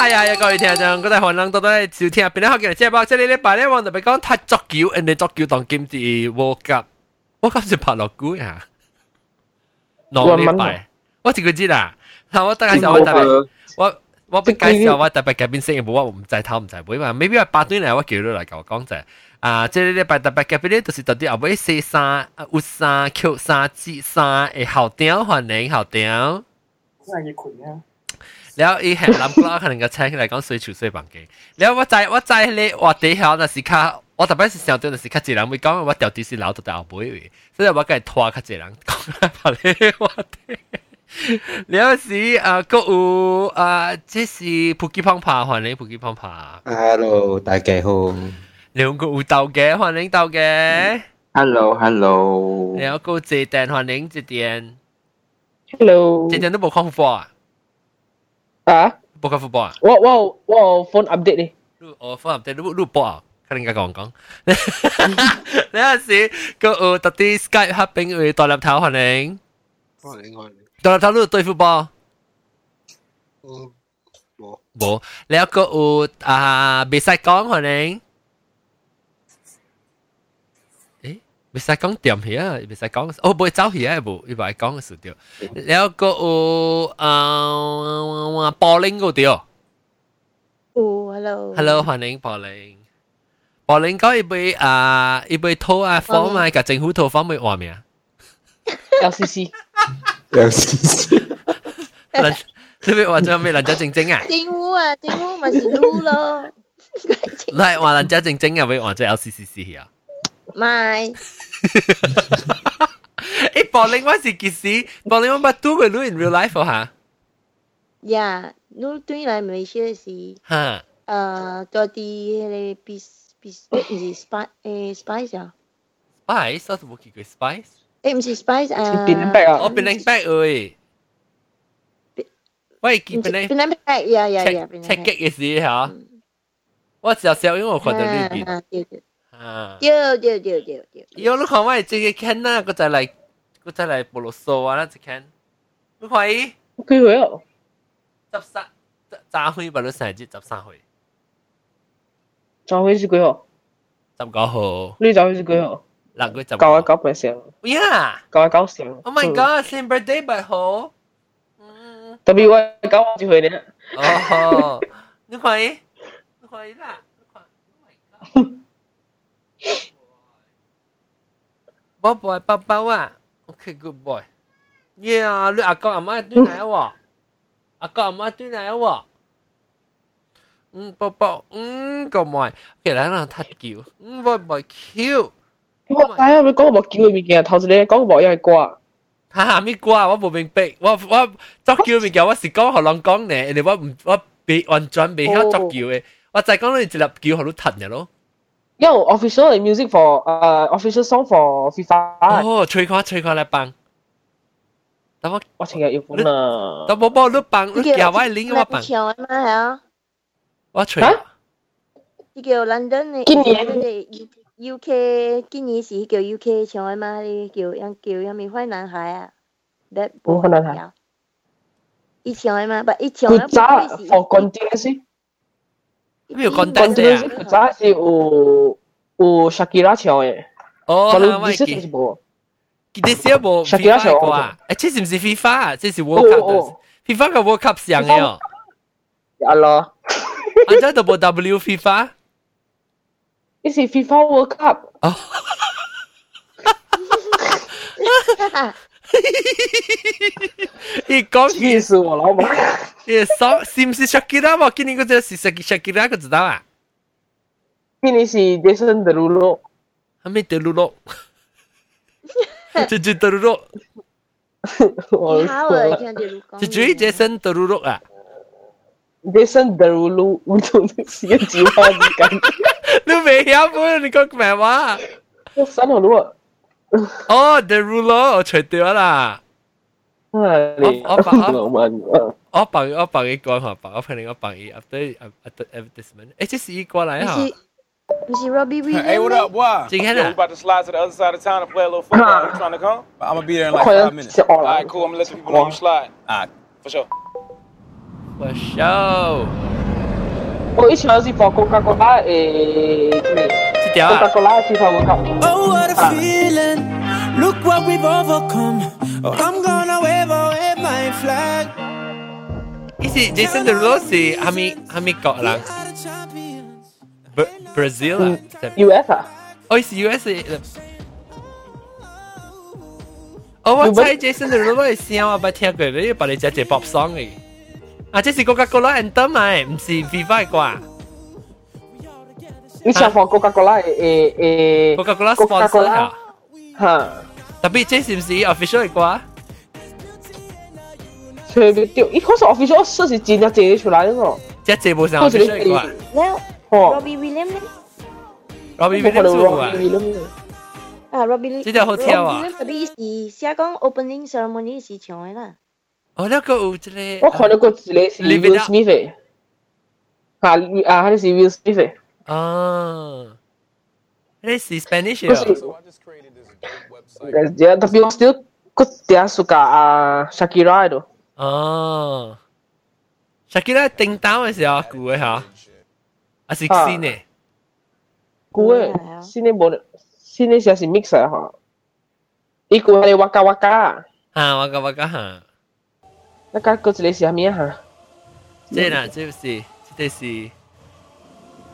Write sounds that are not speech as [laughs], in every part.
系啊，各位听众，嗰啲韩人到底少听边咧？学嘅即系包，即系呢礼拜咧，我特别讲太足球，人哋足球当金字 World Cup，World Cup 是拍落股呀。两礼拜，我自己知啦。嗱，我等下我特别，我我俾介绍我特别嘅边识嘅冇，我唔制头唔制背嘛。maybe 话八端嚟，我叫你嚟讲讲就系。啊，即系呢礼拜特别嘅边咧，就是到底后尾四三、五三、Q 三、G 三嘅后调欢迎后调。真系要攰啊！ แล้วอีแห่งลำกล้าขนาดกระแชก嚟讲水潮水房机，แล้ว我在我在你我底下那时卡，我特别是想对那时卡一人会讲我掉啲是老到大后背，所以我梗系拖卡一人讲拍你我哋。了时啊，个有啊，这是普吉胖爬，欢迎普吉胖爬。 Hello，大家好。两个有斗嘅，欢迎斗嘅。 Hello，Hello。แล้ว个谢电欢迎谢电。 Hello，谢电都冇看 football 啊？ Ah? Bukan football ah? Wow, wow, wow, phone update ni. Lu, oh, phone update. Lu, lu bot ah? Kan enggak kong kong. Nah, si, kau oh, tadi Skype happening, eh, tolap tahu haning. Tolap tahu lu tu football. 冇，冇，你一個有啊，未使講可能。袂使讲点起啊，袂使讲哦，袂走起啊，无伊袂讲个事着。了个有啊，柏林个着。有，hello，hello，欢迎柏林。柏林讲伊袂啊，伊袂偷啊，房嘛，甲政府偷房袂换名。LCC，LCC，你袂换做咩？人家正正啊？政府啊，政府咪是撸咯。来换人家正正啊，袂换做 LCCC 啊。mai. Eh bowling what is kisi bowling what do we do in real life or ha yeah no doing like Malaysia si ha uh cho đi hele bis bis is spice eh spice ya spice? Sao tụi bố kêu spice? Eh không phải spice? À. Penang bag à? Oh Penang bag ơi. Vậy kỳ Penang Penang bag yeah yeah yeah Check check cái gì hả? Tôi chỉ xem, vì tôi thấy được. 啊，对对对对对。有你看我即个看呐，个再来个再来菠萝酥啊，那只看。你看伊。几岁啊？十三，廿岁吧，你生日十三岁。十岁是几号？十九号。你十岁是几号？六月十。九啊九 percent。 Yeah。九啊九成。 Oh my god! Same birthday 八号。特别我九啊几岁呢？哦，你看伊，你看伊啦。 宝宝宝宝啊，OK good boy。Yeah，你阿公阿妈对嚟喎，阿公阿妈对嚟喎。嗯，宝宝，嗯，个妹，其实嗱太叫，嗯，宝宝 Q。我睇下你讲个叫嘅物件，头先你讲个又系挂。哈哈，咩挂？我冇明白，我我作叫物件，我是讲学人讲呢，你我唔我别完全未晓作叫嘅，我就系讲你一粒叫学到腾嘅咯。 因为 official music for 诶 official song for FIFA。哦，吹看吹看来帮。等我我听日要换啊。等宝宝你帮，你叫我拎我帮。唱啊嘛系啊。我吹。呢叫 London 嘅。今年。 UK 今年是叫 UK 唱啊嘛，你叫人叫人咪坏男孩啊。that 冇坏男孩。伊唱啊嘛，不伊唱啊。佢早 for continuous。 咩叫 continuous 佢早是有有 Shakira 唱嘅。哦，我你识唔冇？佢哋写冇 Shakira 唱过啊？诶，这是唔是 FIFA？这是 World Cup？FIFA 嘅 World Cup 上嘅哦。系咯。安怎都冇 W FIFA？呢是 FIFA World Cup。哦。 伊讲气死我老母！伊爽是唔是 Shakira 喎？今年嗰只是 Shakira，佢知道啊？今年是 Jason Derulo。系咪 Derulo？就就 Derulo。你好啊，听 Derulo 讲。就注意 Jason Derulo 啊？Jason [laughs] Derulo，我同你是一句话之间。你未晓本？你讲咩话？我三号路啊！ [laughs] 哦，The Ruler，我除掉啦。我我帮我我帮我帮你讲下，帮我帮你我帮你 after after advertisement。诶，这是一过来哈。不是 Robbie Williams。 Hey, what up, boy? Jing Yo, we Henna. about to slide to the other side of town to play a little football. [laughs] You trying to come? I'm gonna be there in like five minutes. All right, cool. I'm gonna let the people know you slide. All right, for sure. For sure. 我以前是 for Coca Cola 诶，即条 Coca 啊， Cola FIFA World Cup。 Oh, what a Ah. feeling. Look what we've overcome. Oh, I'm gonna wave away my flag. 伊是 Jason Derulo 是系咪系咪国人 Are the champions. Bra- Brazil 啊？ US 啊，哦，伊是 US 的。哦，我猜 Jason Derulo 嘅声我捌听过，你把你只只 pop song 嘅。啊，这是 Coca-Cola anthem 咪，唔是 FIFA 嘅 Misalkan ah. Coca-Cola eh eh Coca-Cola sponsor Coca-Cola. Ha. Tapi Chase MC official ikut 吹不掉，一开始 official 说是真正做出来的咯。这这部上 official 一款。那 Robbie William 呢？Robbie William 做啊。啊，Robbie。这条好跳啊。特别是写讲 opening ceremony 是唱的啦。哦，那个有这个。我看到过一个是 eh, Will Smith。啊啊，还是 Will Smith。Ah. They speak Spanish here. À? Guys, yeah, tapi orang still kau dia suka uh, Shakira itu. Ah. Ờ. Shakira ting tao is ya aku ha. Asik sini. Kue sini boleh sini sih mix ya ha. Iku ada waka waka. Ha waka waka ha. Nak kau tu lesi amia ha. Jadi nak jadi si, jadi si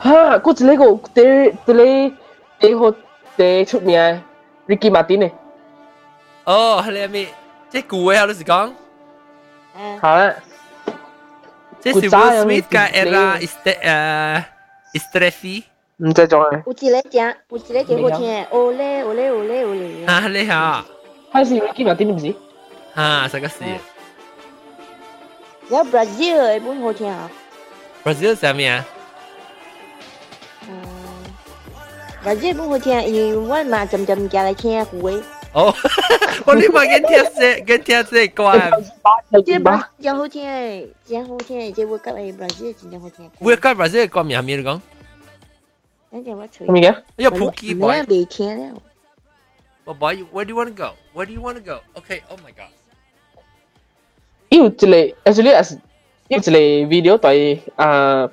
啦，即系是，即系是，吓，嗰一个个啲啲啲好啲出名嘅 Ricky Martin 嘅，哦，系你咩？即系估嘅，我都是讲，啊，吓啦，即系 Will 古早有 Smith 加你 Era Est 诶 Estrefi，唔知做嘅，有一个正，有一个真好听嘅，Ole Ole Ole Ole。啊，系你吓，系是 Ricky Martin 唔是？啊，实个是然后 Brazil 嘅本好听啊， Brazil 系咩啊？ Gaji bu ho tia i wa mà chậm chậm kia lại kia của wei. Oh. Wa ni ma gen tia se gen tia se kwa. Ji ba ja ho tia, ja ho tia ji wo ka ai Brazil ji ja ho tia. Wo ka Brazil kwa mi ha mi gong. Nan ja wa chui. Mi ge? Ya pu ki boy. Ya be where do you want to go? Where do you want to go? Okay, oh my god. Yêu chile, actually as yêu chile video tại à uh,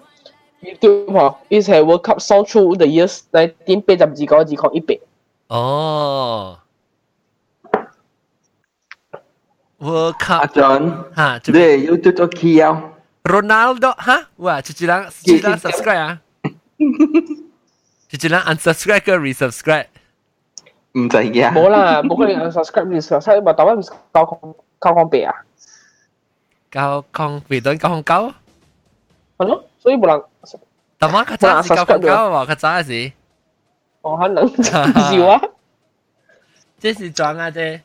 YouTube 嗬，伊系 World Cup song through the years，嚟点八十二个二抗一百。哦，World 阿 Cup John，哈，你系 YouTube 做 key 啊？ Ronaldo 哈，哇，就只人只人 subscribe 啊，就只人 [laughs] unsubscribe 个 resubscribe，唔使嘅。冇啦，冇可能 unsubscribe resubscribe，咪台湾唔是交空交空白啊？交空别等交空交，系咯，所以冇人， 但系佢真系交空交喎，佢真系是，我可能笑啊！这是装啊啫，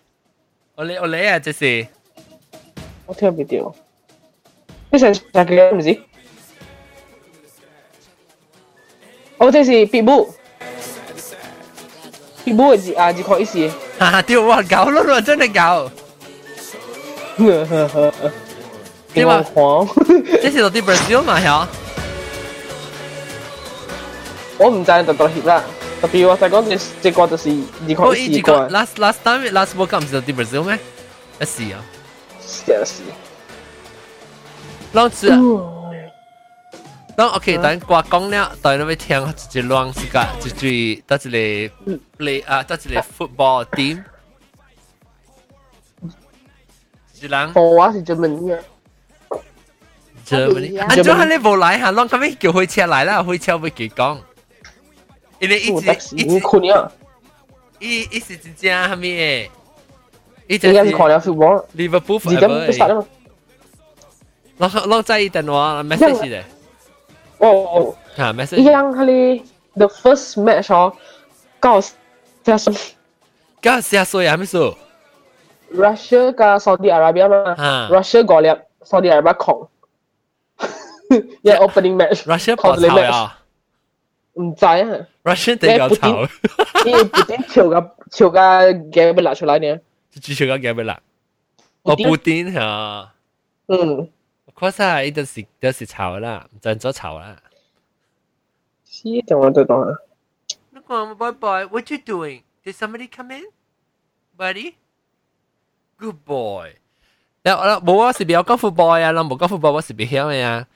我嚟我嚟啊，这是我听唔到。呢成成嘅唔知。我这是 Pitbull。Pitbull 系啊，只看一时。哈哈，丢我搞咯，我真系搞，点话黄？这是到底 Brazil 嘛吓？ 我唔赞特特协啦。特别我就讲这这个就是只看我一直讲一时个， last last time last World Cup 唔是到底 Brazil 咩？一时啊，是是。浪子啊。当 OK，等我讲了，等你咪听一浪是个，一最得一个 play 啊，得一个 football team，一人我话是专门嘅。 Germany，啊，就系你冇来吓，浪咁样叫火车来啦，火车会佢讲， 因为一我直得是你一直看了，一一时之间系咩？一直应该是看了 football。 Liverpool 而家不杀 forever，啦嘛。浪浪在电话 message 咧，哦哦。吓 message。一样佢哋 the first match 哦，九十四搞下所以系咩数？ Russia 加 Saudi Arabia 嘛啊，Russia 过粒，Saudi Arabia 狂，一 opening match Russia 靠你爆炒 match，啊 唔知啊， ！Russia 地够炒，因为不点跳个跳个 game 拿出来呢，就只系个嘅咩啦？我布丁吓，嗯，确[laughs] 实系都是都是炒啦，唔真咗炒啦。是等我再等下， Look, Mama, boy, boy, what you doing? Did somebody come in, buddy? Good boy. 嗱，我冇啊，是比较高富 boy 啊，嗱冇高富 boy，我是比晓嘅啊。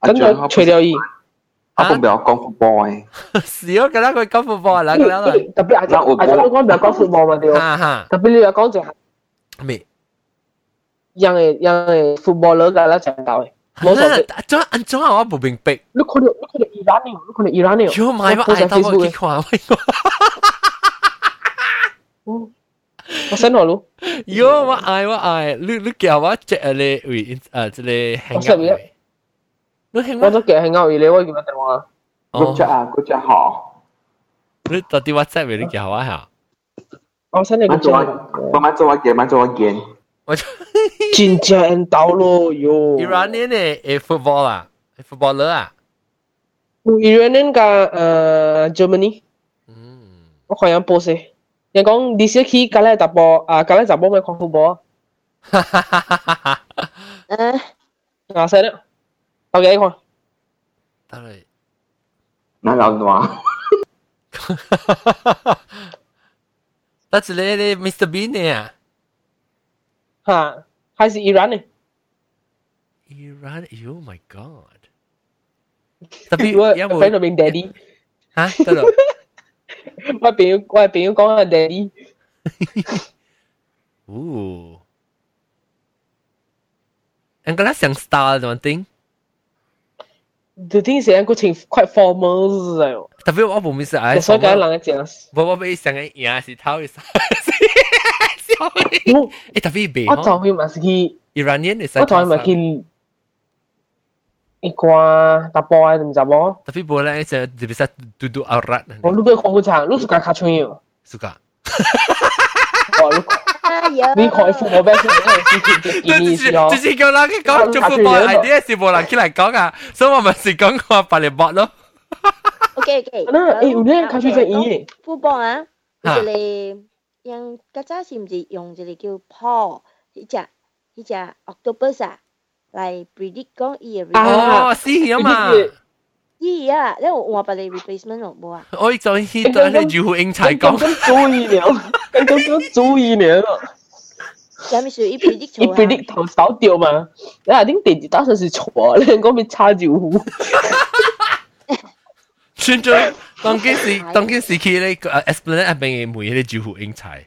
跟住除掉伊， 我唔系我讲 football 嘅，是哦，咁啦，佢讲 football 啦，咁啦，特别阿仔阿仔，我讲唔系讲 football 嘛，对。哈哈，特别你又讲就系咩？人嘅人嘅 footballer 㗎啦，就系到嘅。冇错嘅。咁安怎啊？我冇明白。你看到你看到伊朗呢？你看到伊朗呢？哟妈，我爱到我去看，我我 send 我咯。哟，我爱我爱，你你叫我即系你为诶即系 hang out 嘅。 你 hang 我都叫 hang out 你，我叫乜电话？ good job 啊，good job 好。你到底 WhatsApp 你叫我下？我 send 你个[laughs] 慢做啊，慢慢做啊件，慢做啊件。我真正到咯哟。 Iranian 嘅诶 football 啊，footballer 啊。 [laughs] Iranian 嘅诶 Germany，嗯，我看人 post 嘅，人讲呢时去隔离直播啊，隔离直播咪看 football 哈哈哈哈哈！嗯，啊，send 啦 ，OK 你看。得嚟。那老暖。[laughs] 得一个咧，Mr Bean 嘅啊。吓，还是 Iran 嘅。 Iran, oh my god！特我别有 friend 冇入面 daddy，吓得咯？我朋友我朋友讲系 daddy，哦，[laughs] ang gala siyang style naman ting. the thing is, I'm going quite formal. Like, tapi apa mesti ai. That's why kan lang aja. Bawa bawa isang ai ya si tahu is. Eh tapi be. Aku tahu masih Iranian is. Aku tahu masih ikwa tapo ai macam apa. Tapi boleh aja bisa duduk aurat. Oh, lu ber kongkang, lu suka kacung yo. Suka. Oh, lu 呀，你看副我俾先，你是见意思咯就。是叫人去讲做 football idea 是冇人起嚟讲啊，所以我咪是讲我白嚟搏咯。 OK OK。那诶，有啲卡穿真意嘅， football 啊，哈一个用较早是毋是用一个叫 Paul，迄只迄只 octopus 啊，来 predict 讲伊嘅啊 result。哦，是啊嘛。 伊啊，你有换别嘅 replacement 有无啊？我就去对你住户英才讲。咁注意了，咁咁注意了。啥物事伊 predict 伊错啊？ predict 头少掉嘛，你话啲地打算是错，你讲咪差招呼。算咗当件事，当件事佢咧诶 explain 系俾每啲住户英才，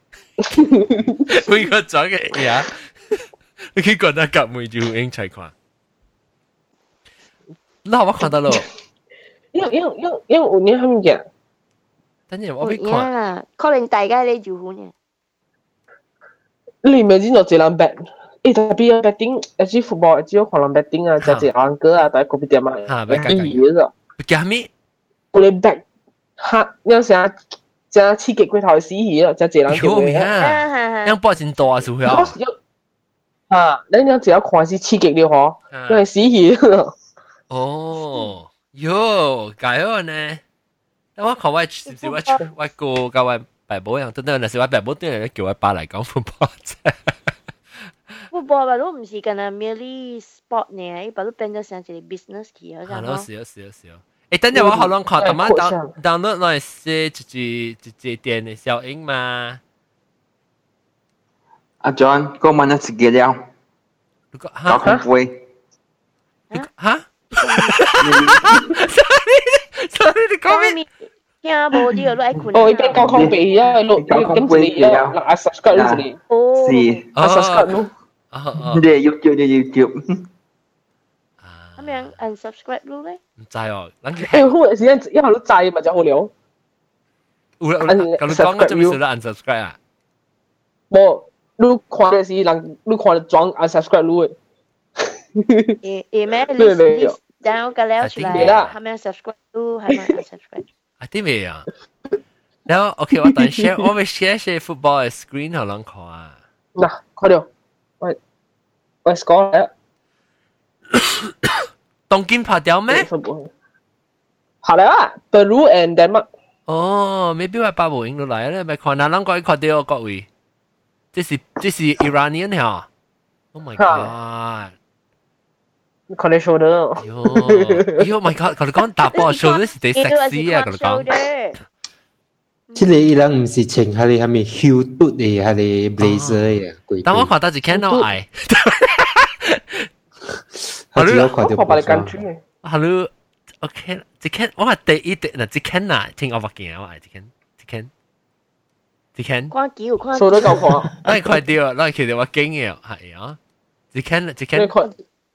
每个咗嘅嘢，你佢觉得夹每住户英才看。那我看到咯， 因为因为因为因为有年佢嘅，等阵我俾有看，啦，可能大家咧就款嘅。你咪知道这人 bet，诶特别有 betting，一支 football 一支可能 betting 啊，就系人哥啊，但系嗰边点啊，一嘢啫，加咩？我哋 bet 吓，有时啊，正刺激佢头死嘢啊，就系人叫有咩嘅。啊？啊哈哈，样波真多啊，是会啊？啊，你有只要看是刺激了嗬，因为死嘢。哦， 哟，解咗呢？但我看我是唔是我我个教我爸母样，真系那时我爸母啲人叫我爸嚟讲 football 啫。 football 吧，都毋是干那 merely sport 呢，伊把都变咗成一个 business 去啊，系咯，咁咯。是啊，是啊，是啊。诶，等阵我可能看，同埋诶 down download 来写一只一只电嘅效应嘛。阿 John，个问一次嘅了，如果搞吓恐怖嘅。吓 ，sorry，sorry，你讲咩？听无啲都爱困。哦，伊边交空鼻啊，录咁一个啊，嗱 subscribe 呢一个，哦。是，啊 subscribe 咯，哦哦，你 YouTube 你 YouTube，咁样 unsubscribe 咯咧？唔知哦，谂住诶好嘅时间一下都制咪就好了，有啦，咁你讲我做咩事啦？unsubscribe 啊？冇，你看嘅是人，你看装 unsubscribe 咯，诶诶咩对对 list list，然后个了出来，对啦系咪 subscribe 咯？系咪 unsubscribe？啊，啲咩啊？然后 OK，我等 share，我咪 share share football 嘅 screen 可能看啊。嗱，快啲，喂，喂 score 嚟啊，东京拍掉咩？下嚟啊，Peru and Denmark，哦，maybe 我爸母影到嚟咧，咪看哪能讲看到各位，这是这是 Iranian 吓，Oh my god！ 看你 show 到，哟哟 my god！佢哋讲打波 show 是几 sexy 啊！佢哋讲，即个伊人毋是穿迄个虾米 Hue 嘟嘅，迄个 blazer 嘅，但我看到是看到爱，我只有看到我把你部分赶出嘅，系咯， OK 啦，一间我话第一第嗱一间呐，听我发见我系一间一间一间，看球看数得够看，攞快啲啊！攞其实我经嘅系啊，一间一你间看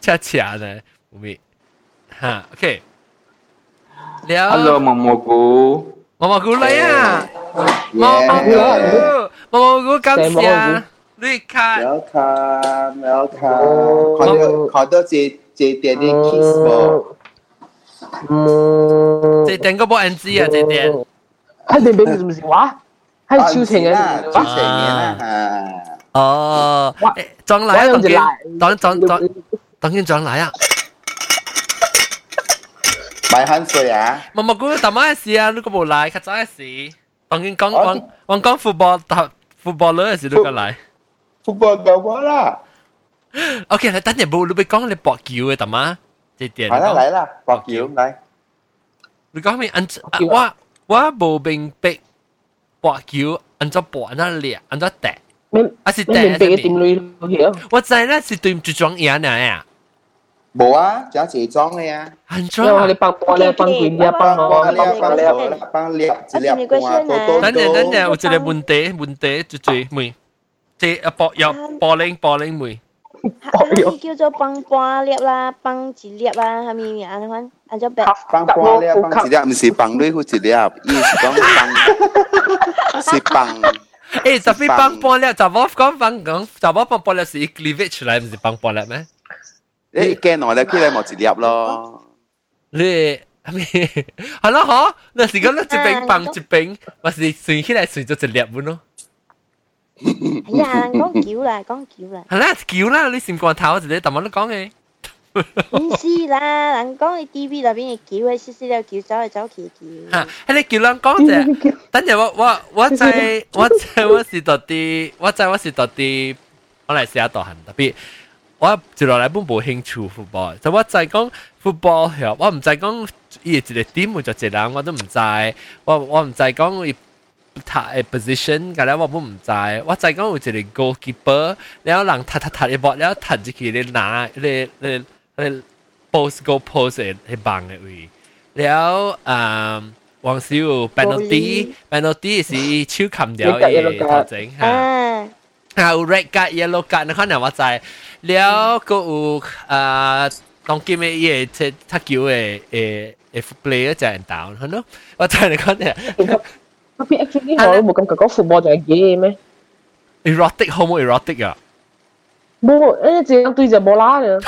恰恰呢，唔咪吓 OK。了 Hello 毛蘑菇，毛毛菇嚟啊！毛毛菇，毛毛菇感谢你看， Welcome, welcome. 看到看到这这点啲 kiss 冇？嗯，这点个冇 NG 啊，这点。喺你边是唔是话？喺超情啦，嘅，超情嘅啦吓。 哦，诶装嚟啊，当见，当当当当见装嚟啊！买香水啊！毛毛菇大妈嘅事啊，你个冇嚟，较早嘅事。当见讲讲讲讲 football 打 football 嘅事，你个嚟。 Football 够我啦， OK，你等阵冇，你俾讲你搏球嘅大妈，这点。系啦嚟啦，博桥嚟。你讲咩？按我我冇明白搏球按照搏按照力按照踢，你 啊是你明白嘅踢点类嘅？我知咧是对唔住装嘢啊，冇啊，仲有自装嘅啊。很因为我哋装。帮波咧，帮佢咧，帮我帮帮帮我帮帮猎一猎半啊，多多等阵等阵，有多。一个问题问题最最妹，即系搏入波零波零妹，伊叫做帮半粒啦，帮一粒啦，系咪安款？按照白。帮半猎帮一猎，唔是帮女好一猎，伊是讲帮，是帮。 诶特别帮波咧，就我讲帮讲，就我帮波咧是 cleavage 出来，唔是帮波咧咩？你惊我咧，佢嚟冇一猎咯。你系咪系咯？嗬，那时讲咧一边帮一边，或是算起来算咗一粒半咯。哎呀，讲球啦，讲球啦，系啦，叫啦，你闪光头，我就你头晚都讲嘅。 唔是啦，人講嘅 TV 入邊嘅球，係細細粒球走嚟走去嘅球。嚇，喺你叫人講啫。等陣我我我知我知我是到啲，我知我是到啲，我嚟試下度行特別。我接落嚟本冇興趣 football，就我就係講 football 係，我唔就係講伊一個 team 就一人，我都唔知。我我唔就係講伊踢誒 position，咁咧我本唔知。我就係講有一個 goalkeeper，然後人踢踢踢一波，然後踢入去你拿你你你 post goal post 系系棒嘅位。了诶，黄少 penalty penalty 是超冚掉嘅头整吓。啊，啊有 red card yellow card 你可能我知。了个有诶当今嘅嘢即系踢球嘅诶诶 player 就系 down 系咯。我知你讲嘅嗰边 actually 我都冇感觉讲 football 就系嘅咩？ erotic 好冇 erotic 啊？冇，诶只对只波啦嘅， [laughs]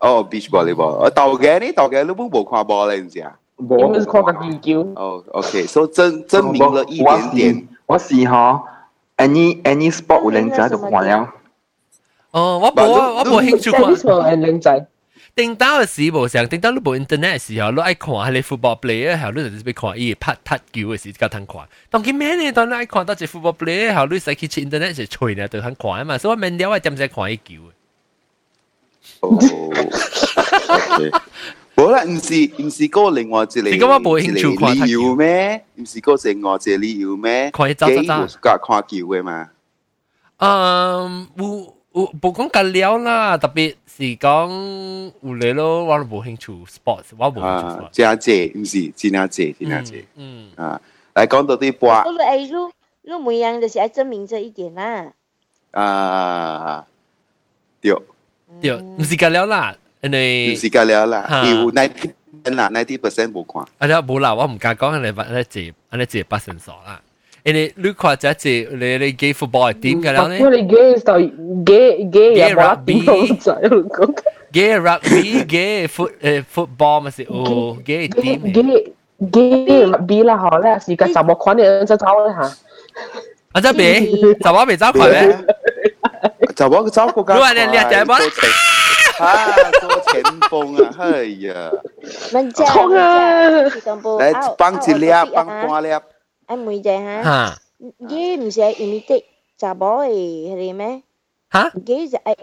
哦，beach volleyball。我豆嘅呢，豆嘅你冇冇看波咧，你知啊？你们是看个技巧。哦，OK，所以证证明了一点点。我是嗬，any any sport 有靓仔就看了。哦，我冇啊，我冇兴趣看。 tennis 咪系靓仔。叮当嘅时无上，叮当你部 internet 嘅时候，你爱看系你 football player 嘅时候，你就俾看伊拍踢球嘅时较通看。当佢咩呢？当你爱看到只 football player 嘅时候，你使去 internet 就吹呢，就通看啊嘛。所以我明了我点使看伊球嘅。 哦，OK。好啦，唔是唔是嗰个另外一个，你咁我冇兴趣看踢理球由咩？唔是嗰个另外一个理由咩？看伊走走走几有隔看球嘅嘛？嗯，有有冇讲紧了啦，特别是讲有嚟咯，我都冇兴趣 sports，我冇兴趣啊 sports。，真谢，唔是真系谢，真系谢。嗯，啊，嚟讲到啲波我哎，路路每样就是要证明这一点啦。啊，对。 对，唔是紧了啦。 因为唔是㗎了啦，吓有 ninety 啦，ninety percent 冇看。啊，你冇啦，我唔敢讲，你你你接，你接不成熟啦。因为你看只只你你 gay football 系点嘅啦呢因为你 gay 就 gay gay 又冇点好仔讲？gay rugby gay foot 诶 football 咪是哦，gay 点 gay gay B 啦嗬咧，是个什么款嘅就走啦吓。啊，这边就我未走快咩？ 就我走过你话你你就系冇啊，做前锋啊，哎呀！mình cha Không à. thì toàn bộ 嚟帮一粒，帮半粒。 anh mùi chạy hả 吓 ghê mình sẽ imitate chả bỏ thì thì mấy 吓 ghê sẽ ai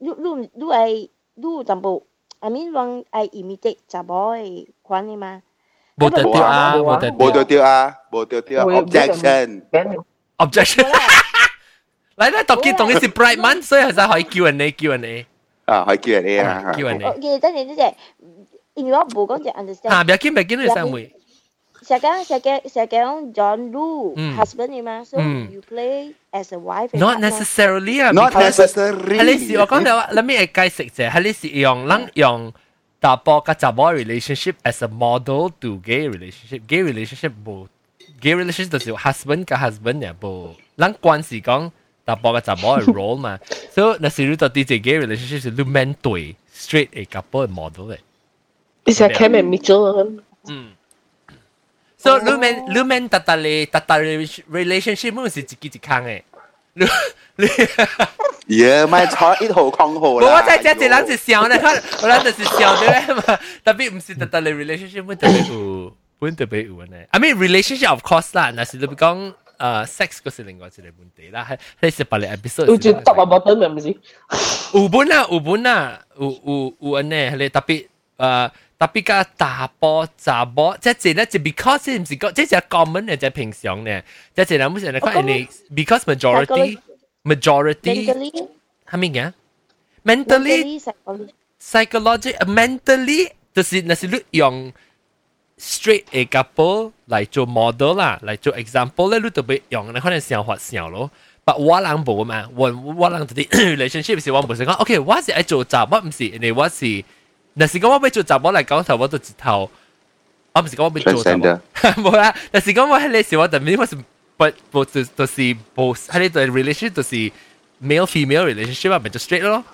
lúc lúc lúc ai lúc toàn bộ I mean wrong ai imitate chả bỏ thì khoan đi mà 冇得掉啊，冇得冇掉对掉啊，冇对掉，objection。 objection。嚟咧，读见同嘅是 bright man，所以系真可以叫人哋叫人哋啊，可以叫人哋啊，叫人哋。 ok tất nhiên thế因为我冇讲就 understand 吓，唔要紧唔要紧，你三妹。成个成个成个 John Lu 嗯 husband 嚟嘛，so 嗯 you play as a wife and Not partner necessarily 啊 Not because- necessary。系你是我讲到话，let me 解释啫，系你是用咱用大波甲查某 relationship as a model to gay relationship。gay relationship 冇 gay relationship 就是 husband 甲 husband 嘅冇，咱关系讲 打包个杂包个 role 嘛。所以那时候到 djg relationship 是 look straight a couple 嘅 model 诶。你是 Cam and Mitchell？嗯。所以 look man look relationship 唔是自己自康诶。耶，咪坐一头空好啦！我在家只两只笑咧，我两只是笑咧嘛。特别唔是特特咧 relationship，唔特别唔，唔特别唔咧。I mean relationship of course 啦，那是你讲。诶 sex 嗰是另外一个问题啦，系系是别个 episode。有只搭啊冇得咪唔是？有本啊，有本啊，有有有安尼，系特别诶特别个大波杂波，即系咧就 because 唔是讲，即系 common 嘅，即系平常嘅，即系人唔是人讲你 because majority majority mentally 系咩嘅？mentally mentally psychology psychology mentally 就是那是你用 straight a couple 嚟做 model 啦，嚟做 example 咧，你特别用你可能想法想咯。但我人冇嘛，我我人啲 [coughs] relationship 是我唔是讲，OK，我是爱做杂，我唔是，你我是，那是讲我要做杂，我嚟讲头我都一头，我唔是讲我要做杂，冇啦，但是讲我喺你时我特别我是不不就就是冇喺你对 [laughs] relationship 就是 male female relationship 啊，咪就 straight 咯。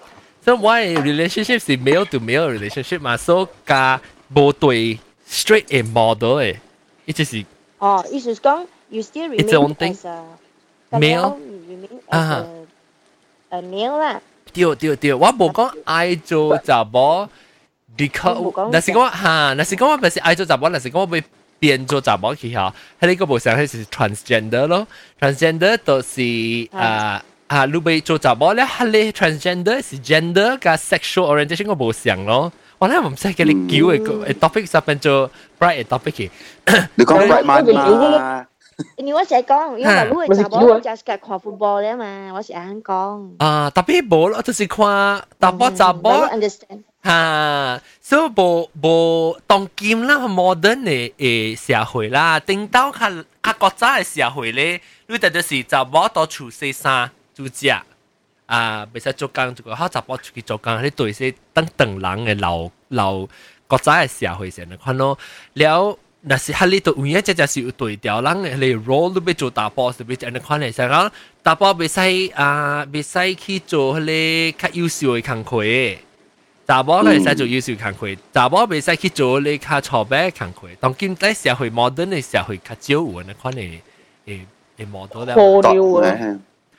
So why relationship 是 male to male relationship 嘛，so 加冇对 straight a model 诶，意思是哦，意思是讲 you still remain as a male remain as a a male 啦。对对对，我冇讲 I 做杂波，because 那是讲哈，那是讲我不是 I 做杂波，那是讲我被变做杂波去吓，系呢个冇想系是 transgender 咯，transgender 都是啊。啊，你被做杂波咧，哈咧 transgender 是 gender 加 sexual orientation 个冇想咯。我咧唔识叫你叫嘅个 topic 十分做 bright 嘅 topic 嘅。你讲 right man 嘛？因为我成日讲，因为如果咪是查某叫啊我就系看 football 咧嘛，我成日肯讲。啊，特别冇咯，就是看杂波杂波。 understand。哈，所以无无当今啦，modern 嘅诶社会啦，顶到较较国早嘅社会咧，你哋就是查某到厝洗衫煮食 啊，袂使做工，就个好查某出去做工，你对些等等人嘅老老国早嘅社会先嚟看咯，了。那是哈你都有影，这就是有对调人嘅你 role 你要做大 boss，你要安尼看嚟，成讲大 boss 袂使啊，袂使去做迄个较优秀嘅工课嘅。查某咧会使做优秀工课，查某袂使去做你较错别嘅工课。当今在社会 modern 嘅社会较少有安尼款嘅诶诶 model 咧。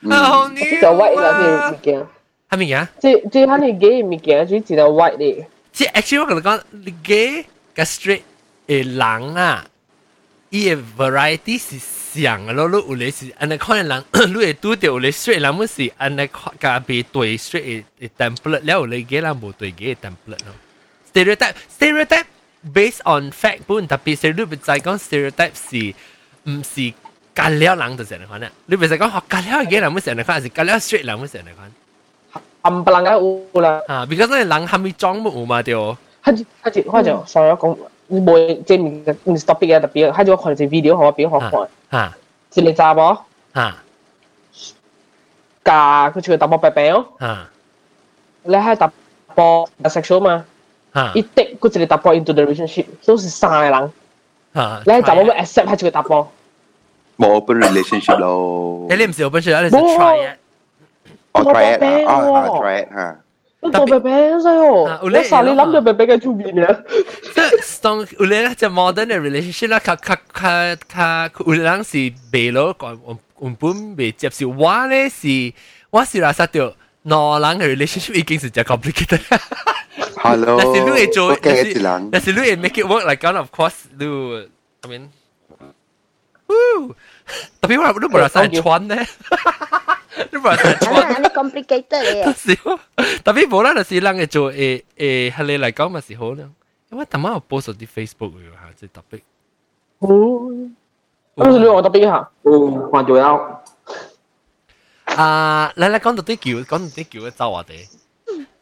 好牛啊！好牛即系 white 啦啲物件，系咪啊？即即系你 gay 物件，就只系 white 嘅。即 actually 我同你讲，你 gay 嘅 straight 诶人啊，伊嘅 variety 是像嘅咯，你有咧是安尼看嘅人，你会拄到有咧 straight 人们是安尼看加被对 straight 嘅 template，了有咧 gay 人无对 gay 嘅 template 咯。stereotype stereotype based on fact 本特别 stereotype 就系讲 stereotype 是唔是 隔了人就成日看咧？你唔系讲学隔了 gay 人们成日看，还是隔了 straight 人们成日看？冚唪唥嘅有啦。啊，because 嗰人系咪装冇有嘛对？佢就佢就佢就 sorry 我讲，冇即系唔唔 topic 嘅特别，佢就看只 video 好俾我看，吓一个查某吓加佢就打波白白哦，吓你喺打 波 bisexual 嘛，吓一 take 嗰一个搭波 into the relationship，都是三个人，吓，你就冇乜 accept 系一个搭波， 冇 open relationship 咯。[laughs] 诶你唔是 open 出，你是冇 try 嘅。哦，try it 冇啊，啊冇，try it 吓。你做伯伯所以哦啊，有咧你啥你谂到伯伯嘅出面啊？即系当有咧就 modern 嘅 relationship 啦，较较较较有人是袂落讲原本袂接受，我咧是我是拉萨掉两人嘅 relationship 已经是真 complicated。 Hello，但是你会做，我但是嘅一人。但是你会 make it work like kind of course 你 I mean，Woo！ 特别我你冇拉萨穿咧，你冇拉萨啊，穿。安尼 complicated 嘅。少，特别冇啦，就是人嘅做诶诶，系你嚟讲咪是好啦。因为特晚我 post 啲 Facebook 嘅吓，即系特别。嗯，咁你我特别下，哦，看咗有。啊，嚟嚟讲到啲桥，讲到啲桥嘅走我哋。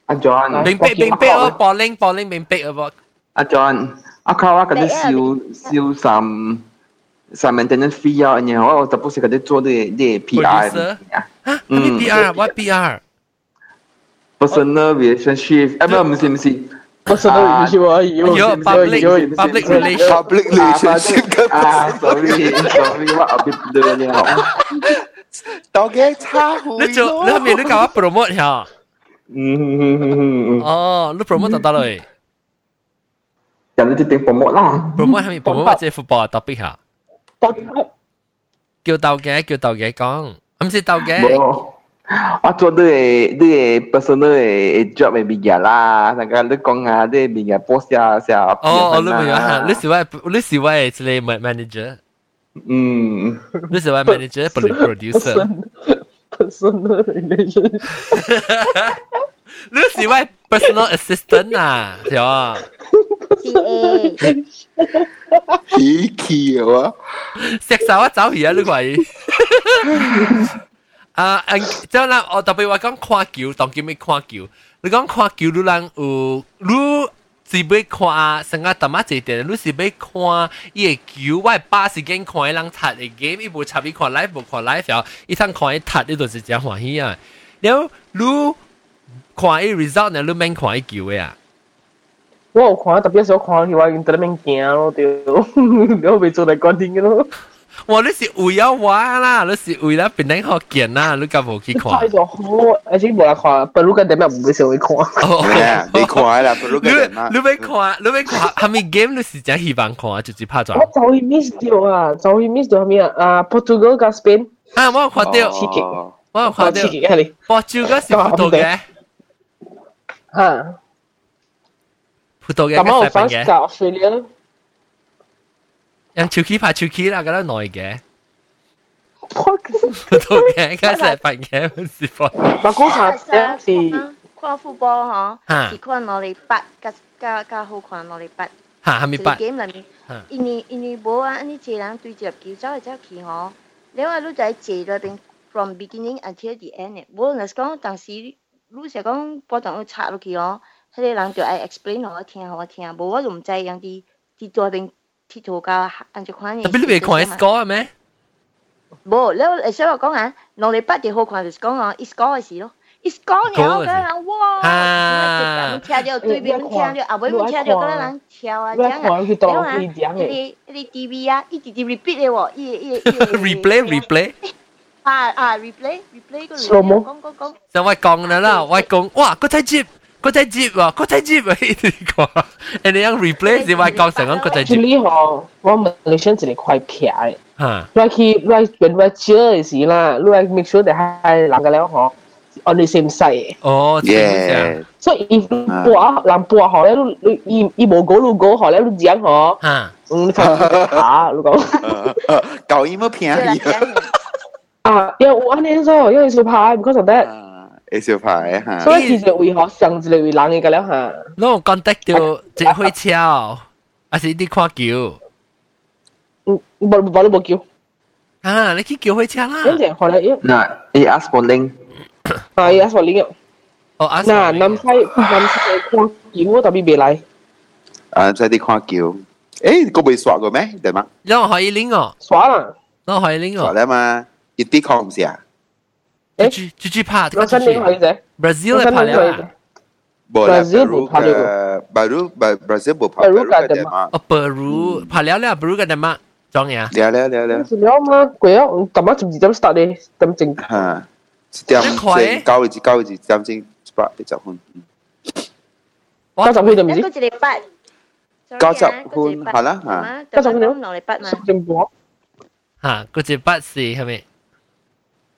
阿 John，明逼明逼哦，玻璃玻璃明逼啊噃。阿 John，阿靠啊，嗰啲烧烧三 三 maintenance fee 啊，然后我就不是嗰啲做啲啲 PR 吓，系咪 PR？what PR？ personal relationship，啊唔唔是唔是。 personal relationship 啊，有 public public relation。 public relationship 啊，sorry sorry，我后边对了。到嘅差你做你后面你搞我 promote 下。嗯嗯嗯嗯嗯。哦，你 promote 得得嘞人哋定 promote 啦。 ？promote 系咪 promote 即系 football topic 下？ 叫斗嘅叫斗嘅讲，唔是斗嘅。冇，我做啲系啲系 personal 嘅 job 嘅边嘅啦，大家你讲下啲边嘅 boss 啊，成日哦，你明啊？你是位你是位即系 manager，嗯，你是位 manager producer。 personal relationship，你[laughs] 是位 personal assistant 啊，系啊。 CA 起气啊！石手一走而家呢个系。啊，之后啦，我特别话讲看球，当叫咩看球？你讲看球，你人有你是要看成个淡仔一点，你是要看伊个球，我系巴时间看伊人踢嘅 game，伊无插伊看 live，无看 live 后，伊通看伊踢，你就是真欢喜啊！然后你看伊 result 呢，你免看伊球嘅啊。 我有看，特别是我看佢话已经在那边惊咯，对，你我未做嚟关听嘅咯。哇！你是为咗玩啦，你是为咗变靓学见啦，你咁冇去看。太咗好，而且冇人看，不如跟点解唔会成会看？哦咩啊？你看啦，不如你嘅人啦。你要看，你要看，系咪 game 你是真希望看啊？就是拍咗。我就会 miss 掉啊，就会 miss 掉系咩啊？啊，Portugal 加 Spain，啊，我有看到，刺激哦我有看到刺。激系你波招嗰是葡萄嘅，吓。 咁我嘅細份 France 嘅，加 Australia，用手機拍手機啦，覺得耐嘅，我葡萄嘅嘅細份嘅，是否？我講下啊是看 football 嗬，是看攞嚟八，加加加好看攞嚟八。嚇係咪八？game 裏面嚇，因為因為無啊，呢一人對接球走嚟走去嗬，你話你就喺坐裏邊 from beginning until the end 嘅，無人講當時你成講波動要插落去嗬，迄个人就爱 explain 互我听，互我听，无我就唔知样啲啲在边铁图教按照款嘅。特别你未看 score 咩？无，你诶所以我讲啊，两礼拜就好看，就是讲啊，一 score 嘅事咯。一 score 然后嗰个人哇，啊听到对面听到，后尾听到嗰个人跳啊，你看这样啊。佢当然后啊，佢讲嘅，迄个迄个 TV 啊，一直直 repeat 嘅喎，伊伊伊 replay replay，啊啊 replay replay 个 Slow mo 讲讲讲，就我讲啦啦，我讲哇，嗰只接， 嗰只接喎，嗰只接啊，一直讲，人哋样 replay 是我讲成讲嗰只接， actually 嗬，我问你想一个块皮嘅，吓你去你when 你招嘅时啦，你 make sure 你系人嘅了嗬，on the same side。哦，知唔知啊？耶！所以伊播人播学咧，你你伊伊无讲你讲学咧，你讲嗬，吓，嗯，你睇下，你讲诶诶，搞音冇便对啦，宜这样啊，因为我安尼所，因为小牌，because of that， 啊！诶小牌吓，所以其实为学上一个为人嘅了吓。你有 contact 到只火车，还是啲看球？嗯，冇冇都冇叫，啊，你去叫火车啦因。为后来因嗱，he ask for link，啊，而家所领嘅，哦，阿嗱，南西南西看叫我特别未嚟，啊，即系啲看叫。诶，个未刷过咩？对吗？因为可以拎哦，耍啦，我可以拎刷哦。咧嘛，一啲看唔是 啊？诶猪猪猪拍，我真领佢啫， Brazil 我真嚟拍领佢啫了。 无啦 Brazil 冇拍了嘅，Baru Brazil 冇拍 Peru Peru 嘅嘅嘛，哦，Peru 拍了了，Peru 嘅点乜装嘢啊？了了了了，是了嘛，贵啊，咁啊，十二点 start 咧，咁正。吓，一点你快正九个字九个字，点正一百一十分，我九十分就唔一知，个一礼拜。九十分系啦吓，九十分两礼拜嘛。正波。吓，嗰只笔是系咪？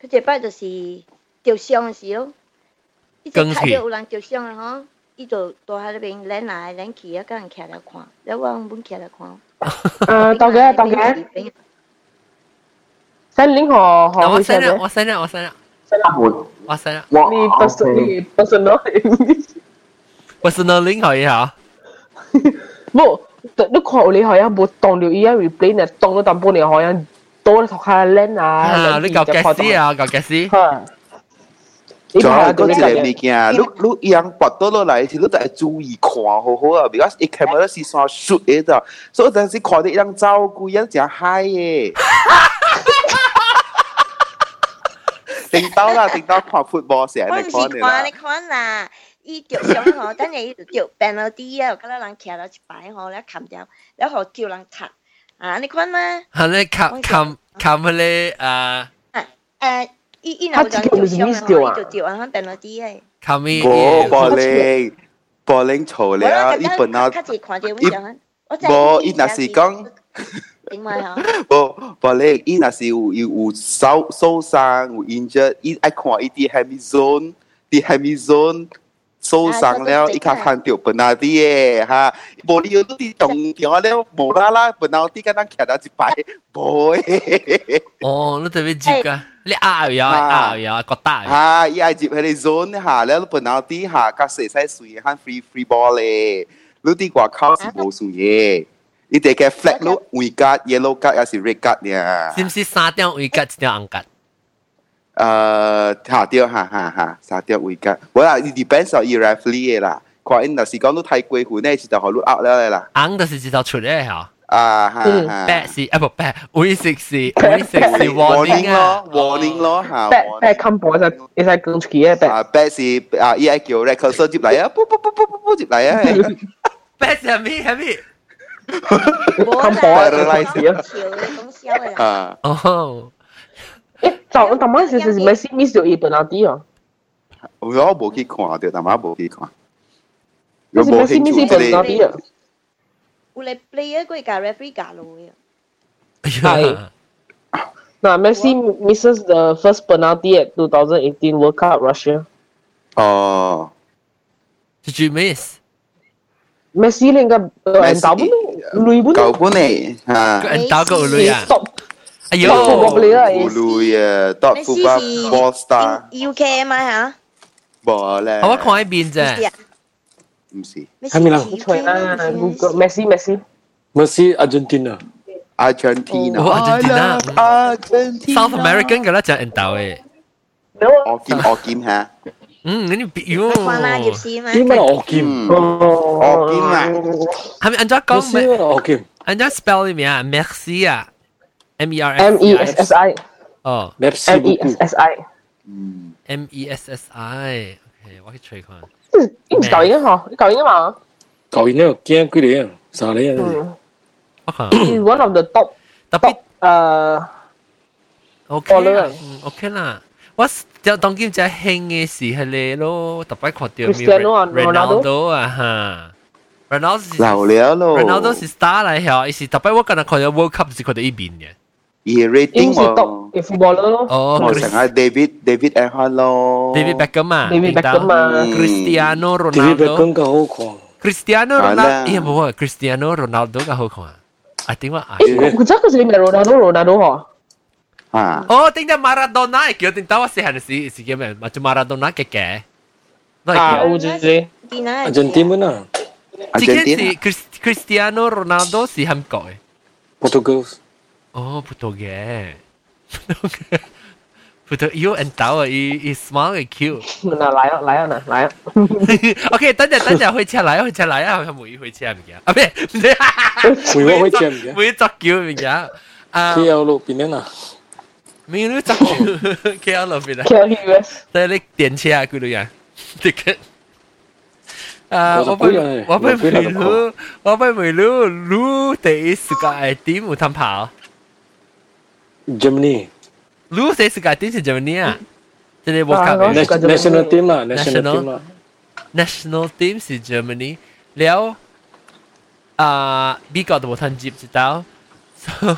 佢一摆就是照相嘅时候，一直睇到有人照相啊，嗬，伊就坐喺里边领来领去啊，个人徛嚟看，你我本徛嚟看。诶，当嘅当嘅，新领河我河去 send 啦，上嘅，我 send 啦，我 send 啦，我我 send 啦你哇 person 你 personal， ，personal link 可以吓。冇，你看你好像冇当了伊啊 replay 呢，当咗淡薄你好像 多头下 lens 啊，啊，你旧 gas 丝啊，旧 gas 丝。吓。你仲有睇下嗰到你个物件，你你样拔到落嚟，你都系注意看好好啊，because 一 camera 是算 shoot 嘅咋，所以有阵时看到一样照顾一样嗨嘅。定到啦，定到看 football 成日我唔嚟看你啦是看你。看啦，伊照相嗬，等你照病咗啲啊，嗰啲人徛到一摆嗬，你冚掉，然后叫人擦 啊，你看嘛？系你冚冚冚佢哋诶诶，伊伊若有人照相啊，伊就照啊，病咗啲诶。冚咪冇玻璃，玻璃嘈了，一本啊，较只看到咁样，我真冇，伊若是讲。点解啊？无无咧，伊若是有有有受受伤有 injured，伊爱看伊啲 hammy zone，啲 hammy zone 受伤了，伊较看到 penalty 嘅吓，无你有啲动电了，无啦啦 penalty 敢若徛到一排，无诶，哦，你特别接㗎，你拗有拗有觉得吓，伊爱接迄个 zone 吓，了 penalty 吓，较细细水喊 free free ball 咧，你啲外口是无算嘅。你哋嘅 flag 咯，white card、yellow card 还是 red card 呢？是唔是三张位格一张红格？ 啊，下掉下下下，下掉會噶。我啦，depends on your family 啦。可能那时讲都太贵，乎呢，就好落 out 啦。硬就是知道出嚟嚇。啊哈。bad 是啊不 bad，会食是会食是 warning 咯，warning 咯吓。bad bad combo 就一齐跟住啊 bad。啊 bad 是啊，依家叫 record 收接嚟啊，不不不不不不接嚟啊。bad 系咩系咩？combo 啊，东西啊。啊。哦。诶，就淡薄时是咪是 miss 咗伊本拿啲啊？我冇去看到，但系冇去看。你是咪是 miss 本拿啲啊？有嚟 play 一个教 referee 教路嘅。系。嗱，Messi misses the first penalty at 2018 World Cup Russia。哦。 Did you miss？ Messi 呢个人打本累本。旧本嚟吓。个人打个累啊！ 哎呦，冇累啊！累啊，top football ball star。 UK 嘛吓？冇咧。我看一边啫。唔是。系咪啦除啦，Google Messi Messi。 Messi Argentina。 Argentina。哦，Argentina。 Argentina。 South American 嘅啦，就人斗嘅。我剑我剑吓。嗯，你比哟。关啦，叶师嘛。点解我剑？我剑啊！系咪按照讲咩？我剑。按照 spell 里面啊，Merci 啊 ，M E R M E S S I。哦，Merci M E S S I。嗯。 M E S S I。OK，我去 check 看。你唔是旧年嗬？你旧年嘛？旧年有惊几年啊？三年啊？我看。 He's one of the top 特别诶。 OK 啦，OK 啦。我就当今只兴嘅事系你咯，特别看到 Cristiano 啊 Ronaldo 啊哈，Ronaldo 是老了咯。 Ronaldo 是 star 嚟吓，是特别我今日看到 World Cup 是看到呢边嘅。 gì rating mà cái footballer đó. Oh, Chris... chẳng David David Erhalo. David Beckham à. David Beckham à. Cristiano Ronaldo. David Beckham cái hậu khoảng. Cristiano Ronaldo. Iya bộ Cristiano Ronaldo cái hậu khoảng. I think what I. Eh, kau cakap sini Ronaldo Ronaldo ha. À. oh, tính ra Maradona, kiểu tính tao sẽ hành sĩ, sĩ kiểu mà, mà chú Maradona kẻ kẻ. À, ô chứ gì? Argentina nữa. Argentina. Chỉ Cristiano Ronaldo sĩ hâm cõi. Portugal. 哦，葡萄嘅，葡萄有人豆啊，伊伊 small 嘅 cute。嗱，嚟啊嚟啊嗱嚟啊。 OK，等阵等阵回车嚟啊，回车嚟啊，系每回车唔记啊，唔系，每个回车唔记每作叫唔记啊。啊， KL 路边咧啊？没有你作叫 KL 路边啊 KL US。但系你电车啊，嗰度呀，这个 啊，我不我不问你，我不问你，你第一世界点有通跑 ？Germany。你第一世界点是 Germany 啊？即系 World Cup national team 啦，national team 啦。National team 是 Germany，了啊美国都冇通接知道。So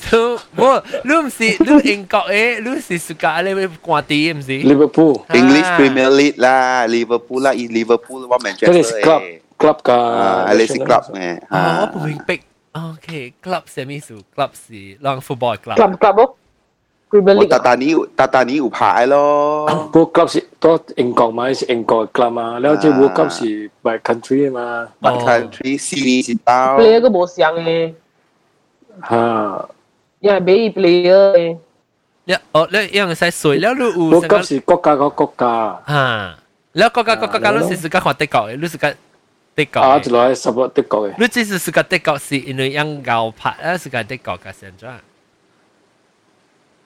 so 我你唔是你英国诶，你是世界你会挂啲唔是？Liverpool English Premier League 啦，Liverpool 啦，Liverpool 我 Manchester club club 噶，啊，你是 club 咩？啊，我不明白。 OK，club 系咩意思？club 是让 football club。 club club 咯。Premier League 达达尼达达尼有牌咯。World Cup 是都英国嘛，是英国 club 嘛，แล้ว即 World Cup 是 by country 嘛，by country 悉尼是到。 player 个冇上嘅。吓。因为俾 player 嘅。一哦，你样使水了，你有 World Cup 是国家个国家。吓，แล้ว国家国家你是世界看德国嘅，你世界 德国。啊，就来 support 德国嘅。你只是世界德国是因为样高拍啊，世界德国嘅现状。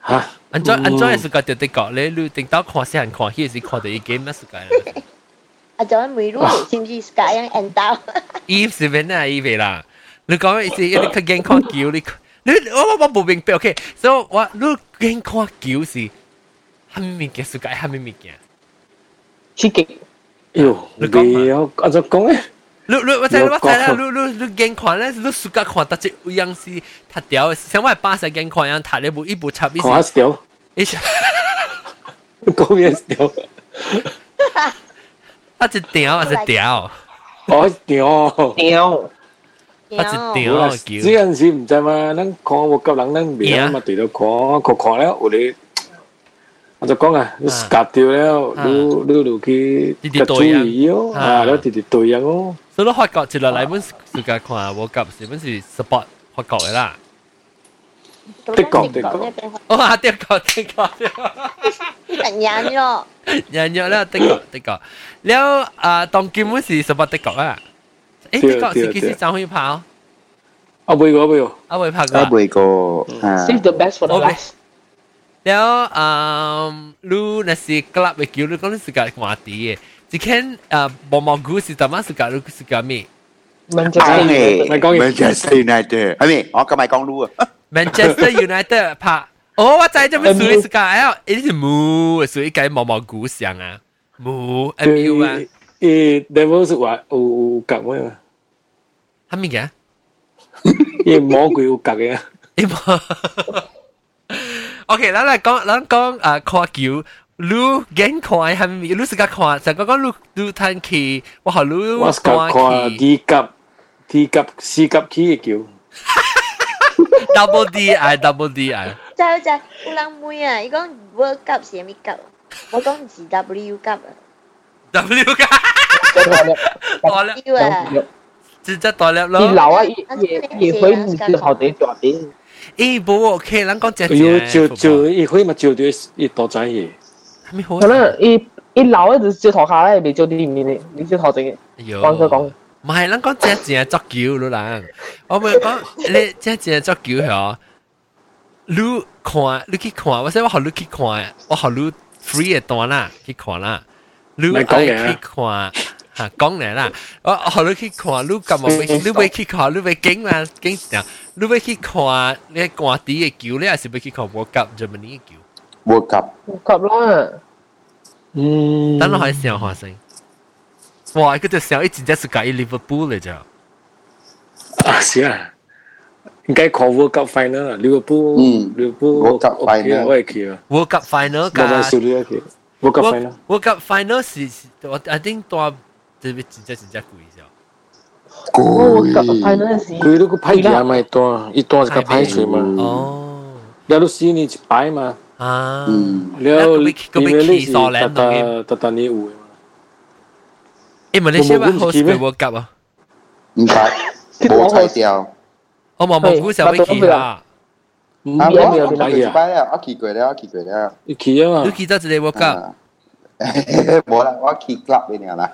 吓？安怎安怎系世界德德国咧？你顶到看先看戏是看到一 game 咩世界？啊，就每路是唔是世界样 end 到？伊是咩啊？伊未啦？你讲意思，你去 game 看球你。你我我冇明白，OK，所以我你见看球是系咪物件世界系咪物件？刺激。哟，你讲啊，就讲咧。 你你我知我知啦，你你你见看咧，你世界看得只样是太屌，像我系巴西见看样，睇你部一部插一。看屌。一下。讲咩屌？啊，只屌啊，只屌。哦，屌。屌。我一定要叫。只阵时唔知嘛，咱看我急人咱面嘛对到看，看看了有啲，我就讲啊，你夹掉了，你你就去夹注意哦，啊，你直直对样哦。 所以法國一落嚟，阮自家看我甲是阮是 support 法國嘅啦。德國德國，哇！德國德國，贏咗咯，贏咗啦！德國德國，了啊，當今阮是 support 德國啊。誒，德國是幾時走去跑？啊，未過未過，啊未拍過，啊未過。Save the best for the last。了啊，你那是 club 嘅，你講你自家話啲嘅。只看啊，毛毛股是点样是个你是个咩？Manchester United，Manchester [laughs] United，系咪？我今日讲路啊。 Manchester United 拍，哦，我知做咩属于是个，哎，呢是母，属于个毛毛股上啊，母 MU 啊。诶，level 是话有有夹咩嘛？系咪嘅？伊魔鬼有夹嘅。伊魔。OK，咱来讲，咱讲啊，看球， 你见看系咪？你是个看，就讲讲你你睇去，我学你我是个看 D 级、D 级、C 级起嘅球。 double D 啊，double D 啊。就就有人问啊，伊讲 World Cup 是咩级？我讲是 W 级啊。 W 级。[laughs] 大粒。要啊。真真大粒咯。伊老啊，伊伊伊会唔知学地做啲。诶，冇 OK，咱讲只只。有照照，伊会嘛照到伊多仔嘢。 系咪好？可能伊伊老一直照头下咧，未照啲面咧，你照头整嘅。讲佢讲。唔系，咱讲只只足球咯啦。我咪讲你只只足球系你看，你去看，我说我学你去看，我学你 free 嘅单啦，去看啦。你爱去看。吓讲嚟啦，我学你去看，你咁啊，你会去看，你会惊嘛？惊点？你会去看你国地嘅球，你还是会去看 World Cup Germany 嘅球 ？World Cup，World Cup 啦。嗯。等我開始發生。哇！嗰條聲一直在是改 Liverpool 嚟咋？啊，是啊。應該看 World Cup final 啊，Liverpool，嗯，Liverpool World Cup final，我係去啊。World Cup final 㗎。我係少啲去。World Cup final。World Cup final 是我 I think 多。這邊真真真真貴咗。貴，貴都個派價咪多，一多就個派出嘛。哦，你都四年一擺嘛。啊，嗯，了，佮佮起少人同嘅，特特你有嘅嘛？誒，問你先話 host 俾我夾啊？唔係，冇拆掉。我冇冇估上會起啦。唔係，我冇起啊！我起過啦，我起過啦。你起啊嘛？你起到一個我夾。冇啦，我起 club 俾你啦。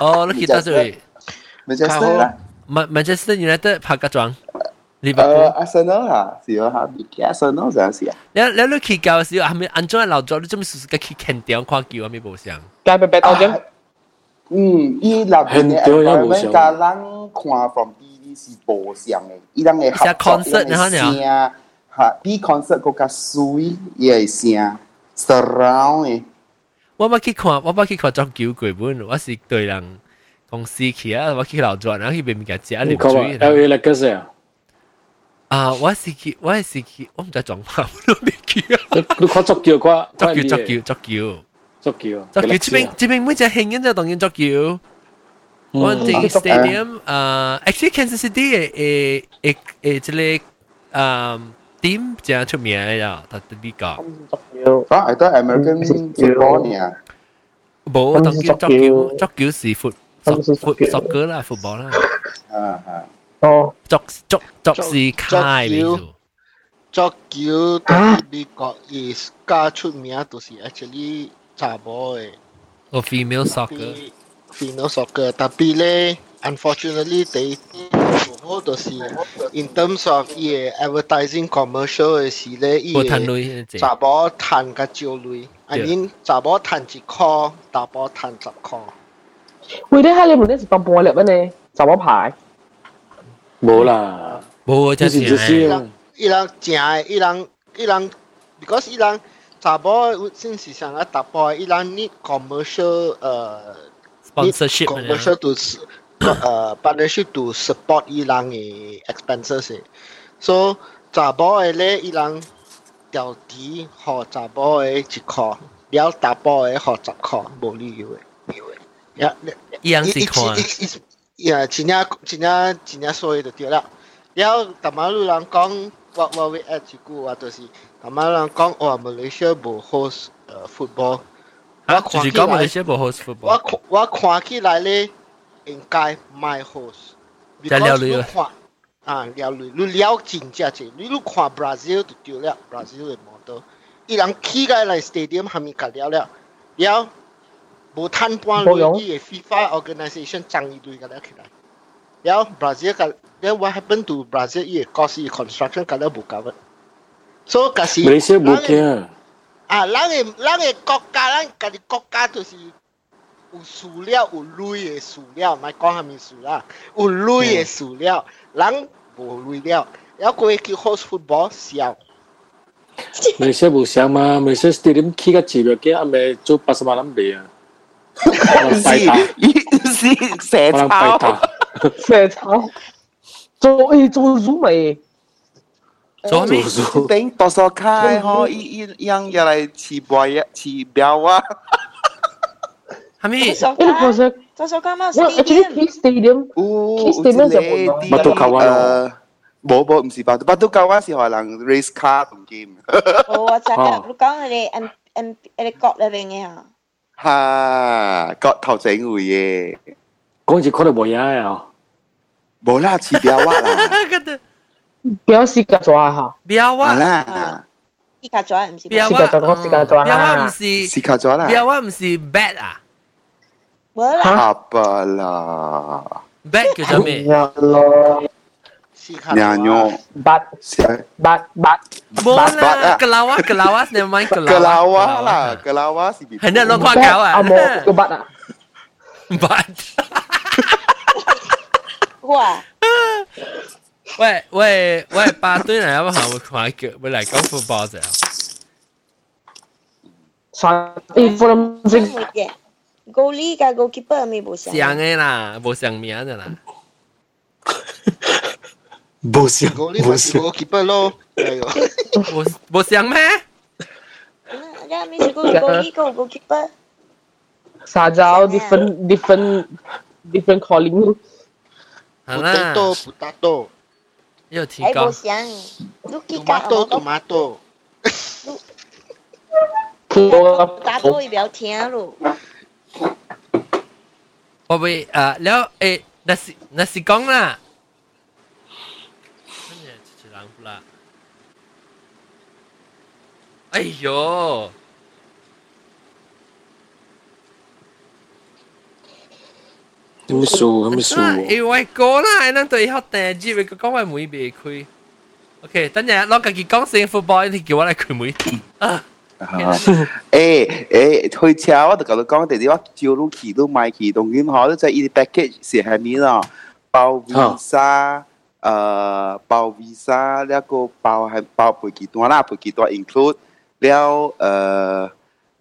哦，你起到一個。Manchester 啦，Man Manchester United 拍個莊。装。诶，Arsenal 啦，是啊，哈，你 Arsenal 上是啊。你你你去教时候，系咪安装老咗？你做咩事嘅去看点看球啊？咪冇上。介白白到点？ 嗯，伊入边嘅 environment 甲咱看 from TV 是无相嘅，伊人嘅合作，伊人嘅声，吓，比 concert 更加水，伊嘅声 surround 嘅。我捌去看，我捌去看足球过本，我是对人公司去啊，我去老转，然后去边物件食啊，你水。L A 嚟嘅时啊？ 啊！我是去，我是去，我唔知撞拍，我都未去啊！你看足球，看足球，足球，足球，足球，足球，这边这边每只兴嘅就当然足球。我哋 stadium，诶，actually Kansas City 诶诶诶，即系诶 team 正出名嘅呀，特特啲讲。啊，系都 American football 呢？冇，当然足球，足球是 foot foot soccer 啦，football 啦。啊啊！ 哦，作作作是开嚟做。足球喺美国而家出名，就是 actually 查某嘅。哦，female soccer。female soccer，特别咧，unfortunately 第好就是 in terms of 伊嘅 advertising commercial 嘅时咧，伊嘅查某赚较少类，I mean 查某赚一箍，查某赚十箍。喂，你喺你们呢是帮半粒呢？查某牌。 冇啦，冇真係。伊人正誒，伊人伊人，because 伊人查甫先是上啊突破，伊人 need commercial 呃 sponsorship commercial to 呃 partnership to support 伊人嘅 expenses。so 查甫誒咧，伊人調底互查甫誒一箍，了突破誒互十箍，无理由誒。伊人是看。呀，真正真正真正所以就对了。了，淡马路人讲，我我会 add 一句话，就是淡马路人讲，哇，马来西亚无 host 呃 football。我看起来，马来西亚无 host football。我我看起来咧，应该卖 host。就了累看啊，了累，你了真正济，你你看 Brazil 就对了，Brazil 嘅 model，伊人起来来 stadium 下面甲了了，了。 无摊半落伊嘅 FIFA organisation 争一堆个了起来。了 Brazil 个了 what happened to Brazil 伊嘅 cost 伊 construction 个了无够嘅。所以个是。马来西亚冇惊。啊，咱嘅咱嘅国家，咱家己国家就是有树料有镭嘅树料，唔系讲下面树啦，有镭嘅树料，咱无镭料，了过去 host football 少。马来西亚冇少嘛，马来西亚 stadium 起个字嘅，阿咪做八十万人币啊！ 是是蛇抄，蛇抄，做诶做鼠未？做咩？顶多数开嗬，一一样要嚟起标啊，起标啊。系咪？嗰个多数干嘛？Well, actually, Key Stadium, Key Stadium 就冇。巴都卡湾。冇冇，唔是巴都，巴都卡湾是可能 race car 同 game。哦，我知啦，你讲系你 M M 你国里边嘅吓。 哈，个头整会嘅，讲住可能冇嘢啊，冇啦，似标蛙啦，标是个抓吓，标蛙啦，是个抓唔是标蛙，是个是个抓啦，标蛙唔是是个抓啦，标蛙唔是 bat 啊，冇啦，吓吧啦，bat 叫做咩 ？Nyanyo. Bat. Bat. Bat. Bola. Kelawas. Kelawas. Never mind. Kelawas. Kelawas lah. Kelawas. Hendak lo kuat kau ah. Amo. Ke bat ah. Bat. Wah. 喂喂喂，八堆人有冇行会快脚？会嚟讲 football 啫。三，诶，for them 嘅，goalie 加 goalkeeper 咪冇上。上嘅啦，冇上名嘅啦。 无相，无相，我 keeper 咯。无无相咩？啊，咪是讲讲伊讲讲 [laughs] dạ. keeper。沙蕉 different different different calling。potato potato。又提高。哎，无相，tomato tomato。potato 伊不要听咯。我喂啊，了诶，那是那是讲啦。哎呦！有咩事？有咩事？因為哥啦，係能對學第二節，佢講話每避開。OK，等陣攞個佢講先，football 你叫我嚟佢每啊。誒誒，去車我就同你講，弟弟我招都去都買去，同佢好，就依啲 package 是係咪咯？包 visa，誒包 visa，一個包係包背幾多啦？背幾多 include？了呃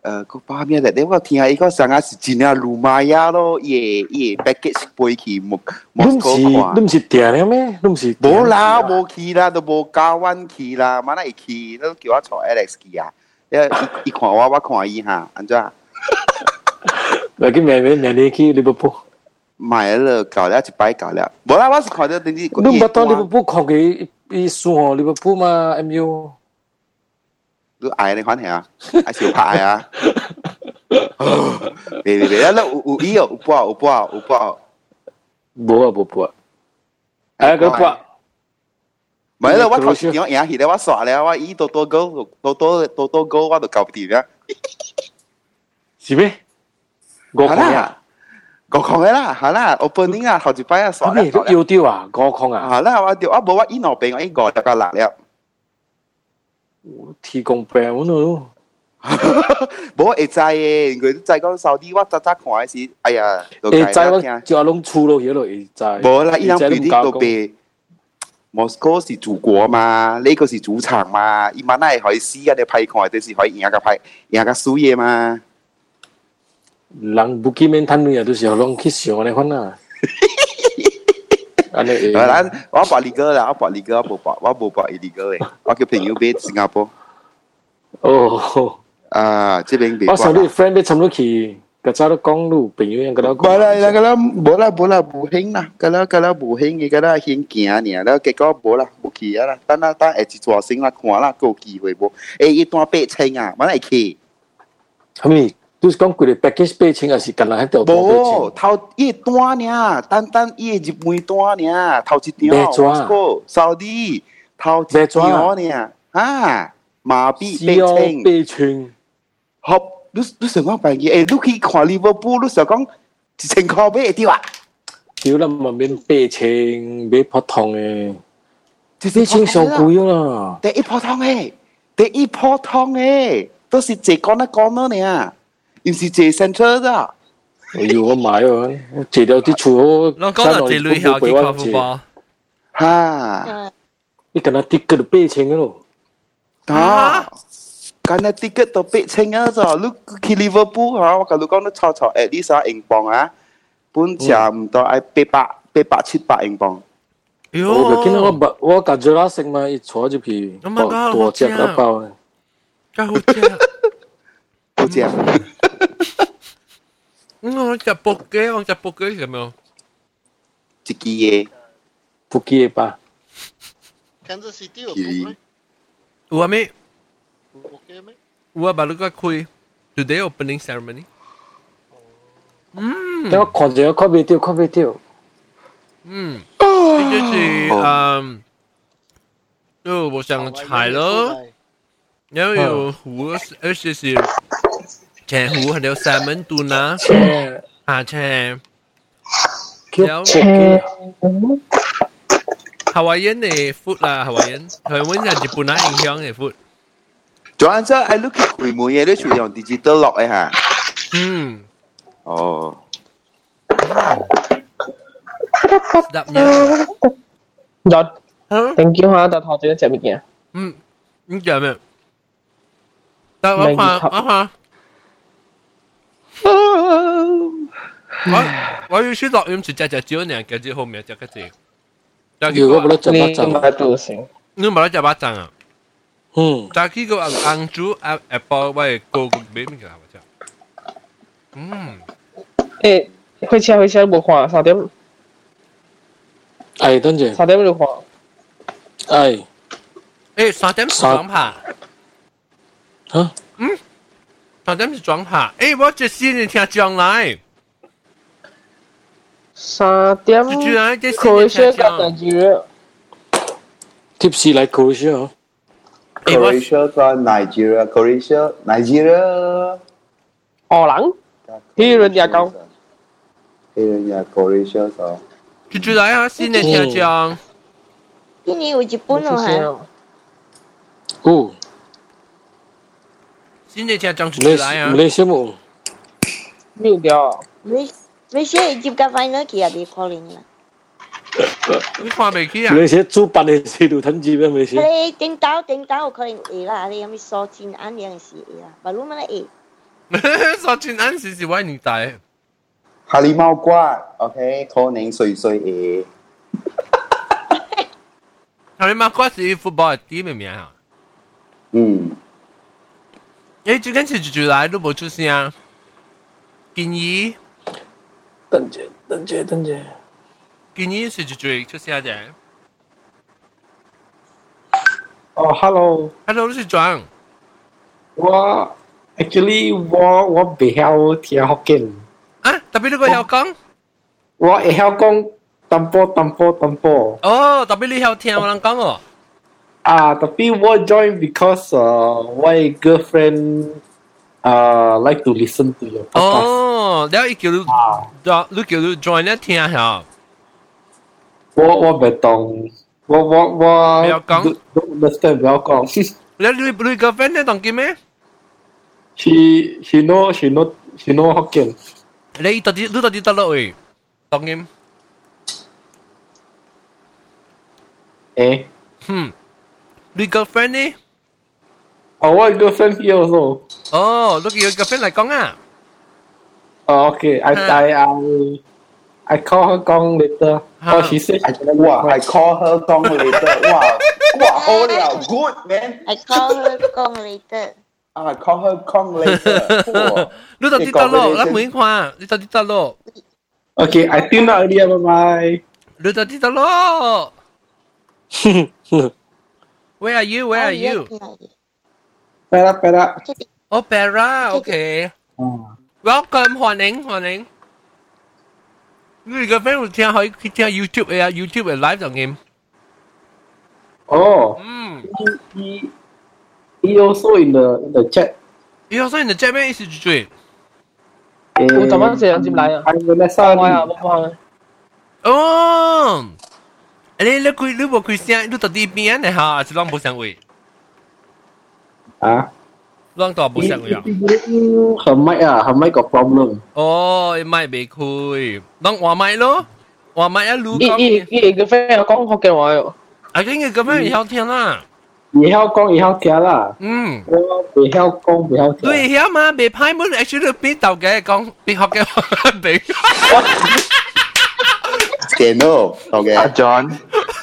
呃，个画面的，我听下一个上下市真下路马亚咯，耶也 package 飞去莫莫斯科嘛？那唔是跌了咩？那唔是？无啦，冇去啦，都冇交完去啦，冇那一去，那叫我坐 Alex 去啊！一一看我，我看伊下，安怎？来去明明明年去利物浦，买了搞了一摆搞了，无啦，我是看到等你。你不当利物浦看个伊输哦，利物浦嘛，M U。都矮你睇下，矮小趴矮啊！唔唔唔，阿老五五二啊，好破五好五破，好啊冇破。哎，佢破。唔係啦，我頭先點樣起嚟？我刷咧，我依多多狗，多多多多狗，我就搞唔掂啦。是咩？高空啊，高空嘅啦，好啦，open 啲啊，好几排啊，刷。阿咩？跳跳啊，高空啊。好啦，我跳，啊冇話依腦病，我依個就夠難嘅。我提供病我都，[laughs] 我会在耶，佢在讲扫地，我咋咋看是，哎呀，会在就弄粗了，晓得会在，无啦，伊人规定都别。莫斯科是祖国嘛？呢、个是主场嘛？伊嘛那系可以啊！你拍看，都是可以赢个拍，赢个输嘢嘛？人不见面，都是去想！[laughs] Okay, okay. Wah bawa legal lah, wah bawa legal, wah illegal friend 飛 Cambodia，佢都是讲佢哋 package 八千，还是近来喺度？冇头一段呢，单单一日半段呢，头一段我扫地头一段呢，啊麻痹八千八千，好。你你想讲病嘢？诶，你去看利物浦，你想讲一千块买会掉啊？掉啦，咪免八千，买普通嘅，八千上贵啦。第一普通嘅，第一普通嘅，都是借讲得讲咯呢， 唔是借 centre 咋？哎呦，我买啊，借到啲厝好，我讲到借女校去看futbol，哈，你跟他跌个八千嘅咯，啊？Karena tiket topik cenga so, lu ke Liverpool ha, kalau kau nak cau cau at least ah ingbang ah, pun jam tu ai 八百八百七百英镑。哟，我见到我把我感觉到食嘛，一坐就皮多多只一包啊，真好食，好食。 我食卜鸡，我食卜鸡系咪？一支嘢，卜鸡吧。Kansas City 有卜鸡？有啊咩？Okay, mate. Ua baru ka kui today opening ceremony. 嗯，等我看住看未掉，看未掉。嗯，这就是嗯，就我想猜了，然后有湖，而且是 前湖还有三门肚呢，啊前，然后 Hawaiian 嘅 food 啦，Hawaiian，佢揾人日本人影响嘅 food。仲有即系 look 佢每嘢都全用 digital 落嘅吓。嗯。哦。Sedapnya. Dot. Thank you ha, Dot 学咗一只乜嘢？嗯，呢只咩？得我看我看。 我我要去录音是只只招呢，跟住后面只个字。如果冇得只巴掌，你冇得只巴掌啊？嗯，但系呢个硬煮 apple 喂个个俾咩嘅系咪啫？嗯，诶，开车开车冇看三点。系，等阵。三点就看。系。诶，三点是装扒。吓？嗯， 三点是装扒。诶，我这先年听将来。三点。居然这可以先讲两句。Tipsy like Croatia。 Croatia 个 Nigeria，Croatia Nigeria。荷兰。希伦也讲。希伦也 Croatia 个。住住来啊！新年听讲。今年有日本咯系。哦。 真系正讲出来啊！马来西亚冇，冇掉。你你先接甲 final 期啊，别可能啦。你看未起啊？马来西亚主办嘅时度趁住咩？马来西亚。你顶到顶到有可能会啦，你有冇数钱按样是会啦，不如乜咧会？数钱按时是我年代。哈利猫瓜，OK，可能岁岁诶。哈利猫瓜是 football 啲咩名啊？嗯。 诶，最近是住住来都冇出声。建议。等阵，等阵，等阵。建议是住住出声啫。哦，hello。 hello，你是装？我 actually 我我未晓听福建。啊，特别你个晓讲？我会晓讲淡薄淡薄淡薄。哦，特别你晓听我人讲哦。 Ah, tapi war join because uh, why girlfriend uh like to listen to your podcast. Oh, that you look, ah. look you join that 听下。我我不懂，我我我。不要讲。Don't understand，不要讲。那你你 [laughs] girlfriend 咧懂嘅咩？She she know she know she know Hokkien。你到底你到底得落位？懂嘅。诶。Hmm. Do you girlfriend đi? Oh, what girlfriend here also? Oh, look at your girlfriend like Gong ah. À? Oh, ờ, okay. I, huh. I, I, I call her Gong later. Huh. Oh, she said, I, don't wow, I call her Gong later. wow, wow, [laughs] hold out. Good, man. I call her Gong later. I call her Gong later. Cool. [laughs] Lúc đầu tí tao lộ, lát mới hoa. Lúc đầu tí tao lộ. Okay, I tune out earlier. Bye-bye. Lúc đầu tí tao lộ. [laughs] ？Where are you? Where are you? Pera pera. Oh, Para. Okay. Welcome，欢迎欢迎。你个 friend 会听可以听 YouTube 嘅啊，YouTube 嘅 live 就game。 Oh, 嗯， he he also in the in the chat. 你好，所以你 chat 咩意思住追？诶我怎么这样进来啊？系 Vanessa 我呀，我帮。哦， 你你开你冇开声，你到底边嘅吓？是啷冇声位？啊？啷到冇声位啊？ her mic 啊，her mic got problem。哦，麦未开，啷话麦咯？话麦一路伊讲伊伊个 friend 有讲福建话喎。啊，跟住咁样以后听啦。会晓讲会晓听啦。嗯，我会晓讲会晓听。对呀嘛，未派冇 actually 边度嘅讲边学嘅边。电脑，OK。阿 John，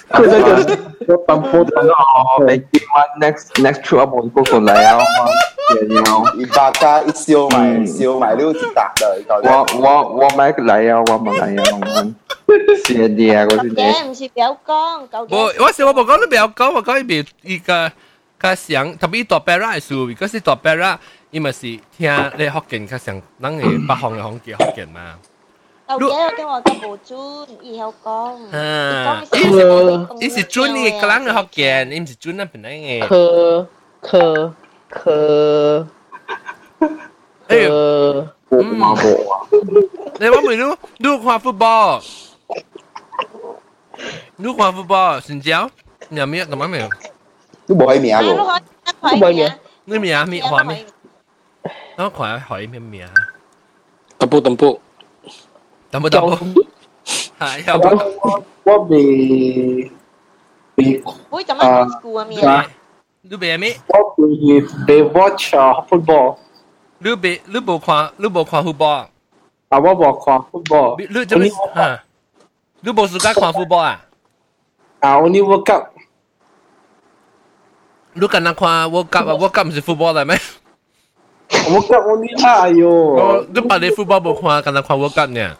佢就就我淡薄淡我你今晚 next next trip 我冇嗰个嚟啊嘛，然一百加一烧埋烧埋都一笪啦，我我我买嚟啊，我冇嚟啊，我谢啲啊嗰啲嘢。嘅唔是表讲，究竟我我时我冇讲你不要讲，我讲伊别伊个较想，特别大白拉嘅数，如果是大白拉，伊咪是听你福建较想，咱嘅北方嘅方叫福建嘛。 đầu tiên cái mà cái bộ chun y hậu con. Ý là chun này cái lăng học kìa em chỉ chun là bên này nghe. Khờ khờ khờ. Khờ. Ừ. Mà bộ này bác mình nu nu khoa football. Nu khoa football xin chào. Nhà miệng tầm mấy miệng nu bồi miệng rồi? nu bồi miệng nu miệng miệng khoa miệng nó khoa hỏi miệng miệng tầm bộ tầm bộ 薄淡薄。淡薄淡薄。系有我我未未会怎么 school 啊？咩？你别咩？我未未 watch football。你别你冇看你冇看 football。啊，我冇看 football。你你做咩？啊？你冇时间看 football 啊？啊，only World Cup。你敢那看 World Cup 啊？World Cup 唔是 football 嚟咩？World Cup only 啦，哎呦！你把你 football 冇看，敢那看 World Cup 呢？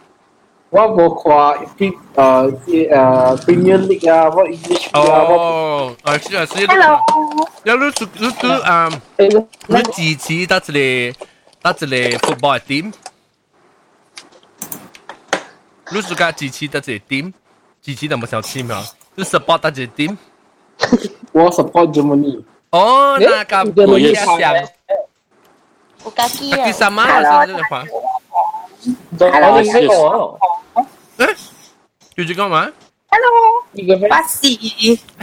我冇看诶诶诶 Premier League 啊，我 English 啊，我哦，啊是啊是。 Hello。有你你你啊，你支持得一个得一个 football team？你自家支持得一个 team？支持得冇小 team 啊？你 support 得一个 team？我 support [laughs] Germany。哦，那个不一样。我家己啊。第三嘛，是这个话。 Hello, hello. Eh? Yuji kau mana? Hello. Basi.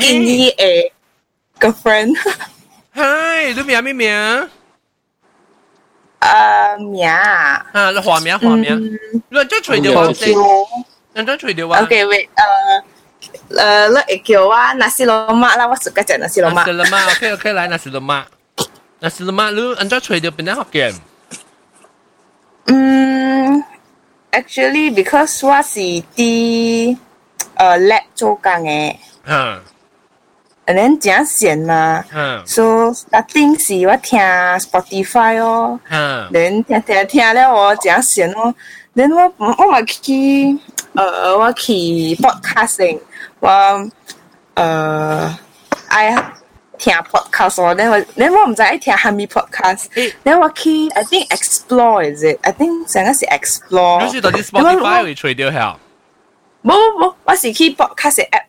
Ini eh girlfriend. Hi, lu mia mi mia. Uh, mia. Ha, lu hua mia hua mia. Lu cho chui dia wan sen. Lu cho chui dia wan. Okay, wait. Uh, uh, lu ikio wa nasi lemak lah. Wa suka cakap nasi lemak. Nasi lemak. Okay, okay, lah nasi lemak. Nasi lemak lu, lu cho chui dia pernah hokkien. Hmm. 嗯，actually because 我是啲诶 lab 做工嘅，嗯。 and then 真闲嘛，嗯，so starting 是我听 Spotify 哦，嗯，then 听听听了我真闲哦，then 我我咪去诶我去 podcasting，我诶爱 听 podcast 哦，then 我 then 我唔知爱听虾米 podcast，then 我去 I think explore is it？I think 成个是 explore，你是到底 Spotify 会除掉下？冇冇冇，我是去 podcast app。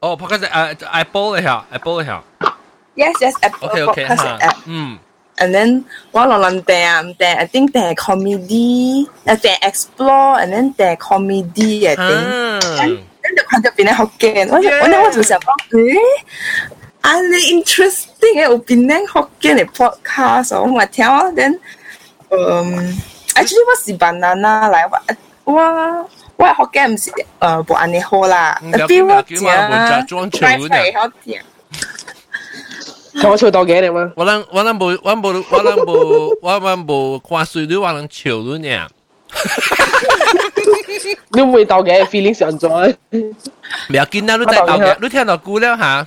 哦，podcast 诶 Apple 嚟下，Apple 嚟下。 Yes, yes, Apple OK OK podcast 吓 app.，嗯。 And then 我落轮订订，I think 订 comedy，诶订 explore and then 订 comedy 嘅订，跟住看到边咧好惊，我就我咧我就想讲，诶， 啊你 interesting 嘅有边咧好惊嘅 podcast，我咪听啊，then 嗯，actually 我是 banana 嚟，我我我学嘅唔是诶冇安尼好啦，比我正快好听。看我笑到几点啊？我能我能无我无我能无我能无挂水你我能笑你呢？你会到嘅 feeling 上咗。唔要紧啦，你再到嘅，你听到估了吓，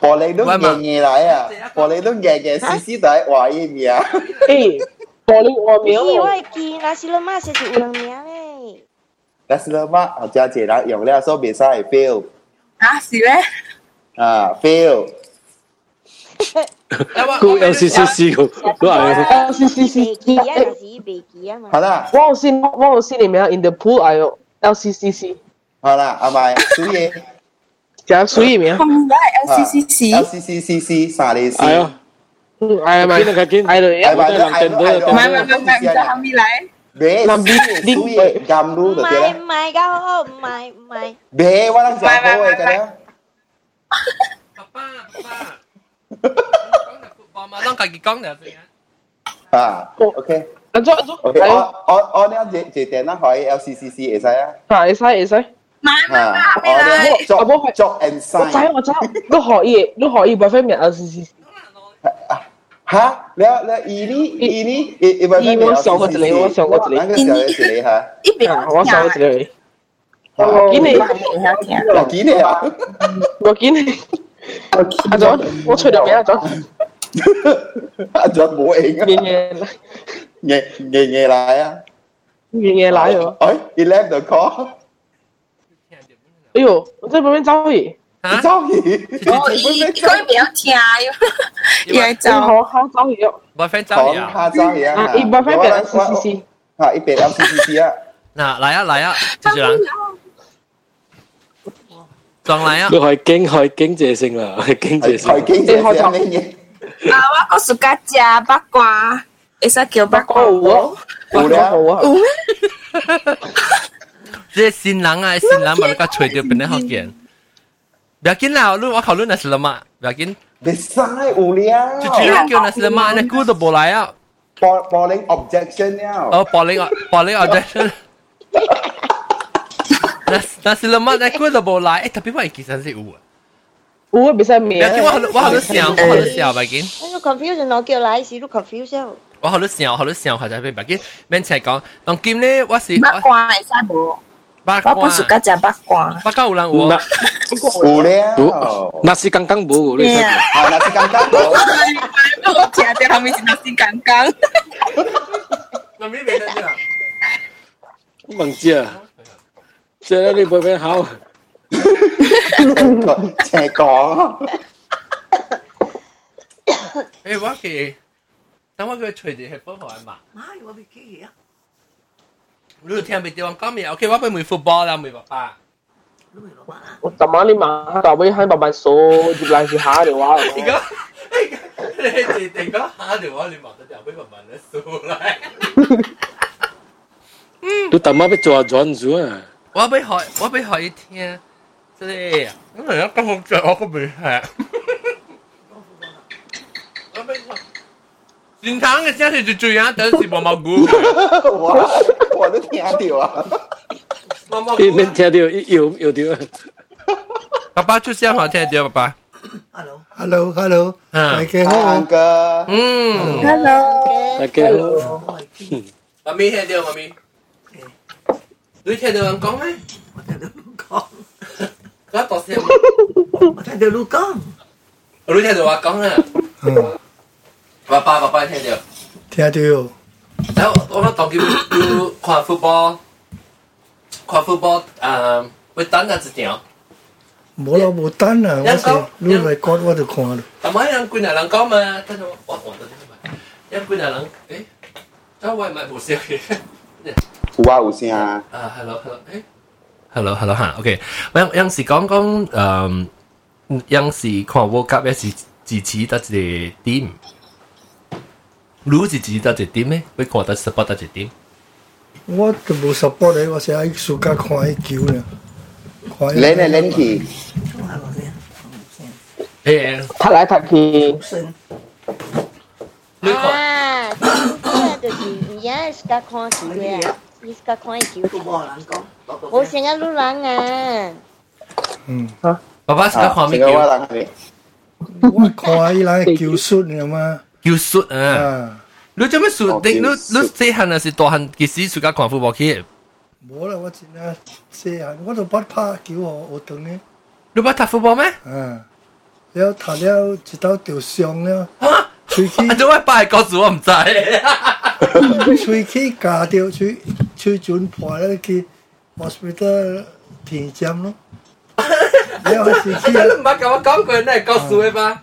玻璃都夜夜来啊，玻璃都夜夜丝丝地话一面啊。诶，玻璃我名唔是，我喎。系记那时都妈先是有人名咧。但是呢嘛，我家姐人用了所以使 fail 啊，是咩？啊 fail。估 LCCC 个都系。 LCCC 记啊，那是未记啊嘛。好啦，我有先我有先你名 in the pool 哎呦 LCCC。好啦，阿咪水嘢。 就水嘢名。唔系 LCCC。 LCCC 三零四。系啊。嗯，哎咪，见啊见。哎对，哎咪，都系哎人哋都唔系唔系唔系唔系，系咪嚟？别水嘢监路唔就对啦。系唔系㗎，好唔系唔系。别我谂就好嘅㗎啦。我马上自己讲两声。啊，OK。阿咗阿咗。 OK，我我我呢只只电啦，可以 LCCC 会使啊。系会使 会使。啊，我呢作作 and 我知 sign。我知，都可以，都可以 boyfriend 名 LCCC。吓，你你依呢依呢依依依我上过一个我上过一个那个小嘅一个吓。一边我上过一个。我见你，我见你啊！我见你。阿咗，我除咗名阿咗。阿咗冇应啊！夜夜夜夜夜来啊！夜夜来喎。哎，he left the call。 哎呦，我在旁边走去。走去。哦，伊佢比较听哟，伊系走。好好走去咗。 boyfriend 走讲呀。下走去啊！啊，伊 boyfriend 名 LCCC。啊，一边 LCCC 啊！嗱，嚟啊嚟啊，接住人。撞嚟啊！你系经系经济性啦，系经济性。系经济性乜嘢？啊，我个暑假食八卦，会使叫八卦有啊，有啦，有啊。有咩？ 即系新人啊，新人把你个除掉变得好见。不要紧啦，你我考虑那是了嘛，不要紧。别嘥有了。就只要叫那是了嘛，那估都冇来啊。报报领 objection 了。哦，保龄啊，保龄啊，对。那那是了嘛，那估都冇来，诶，特别我其实是有啊。有啊，别使名。不要紧，我好我好多想，我好多想，不要紧。你 confusion 我叫来时都 confuse 我好多想，我好多想，或者边不要紧。免请讲，当今呢，我是八卦会使无？八 我本暑假食八卦。八卦有人有啊。有了。那是刚刚冇，你识。啊，那是刚刚冇。我食咗后面是那是刚刚。那边边得啦。唔知啊，即系你 boyfriend 好。请讲。诶，我其，等我佢随住系帮我嘛。妈，我俾机器啊！ 你听未对我讲咩？OK，我俾梅 football 啦，梅爸爸。我昨晚你马到尾喺慢慢数，接嚟是下条话。而家你哋定讲下条话，你望到就俾慢慢嚟数嚟。你大妈俾做转咗啊！我俾学，我俾学一听，真系，因为而家咁着我个未系。 正常嘅声系最最啱，但是毛毛菇。我我都听到啊！你你听到有有条？爸爸出声好听啲，爸爸。 Hello hello，大家好。安哥，嗯，Hello，大家好。妈咪听到，妈咪。你听到人讲咩？我听到你讲。嗰度声。我听到你讲。你听到我讲啊？ 嗯。爸爸爸爸聽到。聽到。然後我當叫要看 football，看 football 誒，會等啊一條。冇啦，冇等啊！我是你嚟講我就看啦。咁啊，人官啊人講嘛，等陣我我我等陣嘛，人官啊人誒，周圍咪冇聲嘅。有啊有聲啊。啊，hello hello，誒，hello hello 嚇，OK，我有有時講講誒，有時看 World Cup 一時支持得一個 team。你是支持得一 team 咩？会看得 support 得一 team？我就冇 support 你，我成日暑假看啲球呢。练嚟练去。诶，踢来踢去。你看。啊，呢就是而家是家看球嘅，你家看球。我成日路人啊。嗯。啊。爸爸是家看咩球？我看伊人球术嘅嘛。 叫术啊！你做咩术？你你你细汉啊是大汉，其实暑假看 football 去。冇啦，我真系细汉，我都不拍球哦，学堂嘅。你不打 football 咩？啊，了读了一道就伤了。啊！喙齿，啊！做咩爸告诉我唔知？喙齿夹掉，喙喙唇破了去 hospital 填针咯。了是去啊！唔系咁我讲句，你系告诉你吧？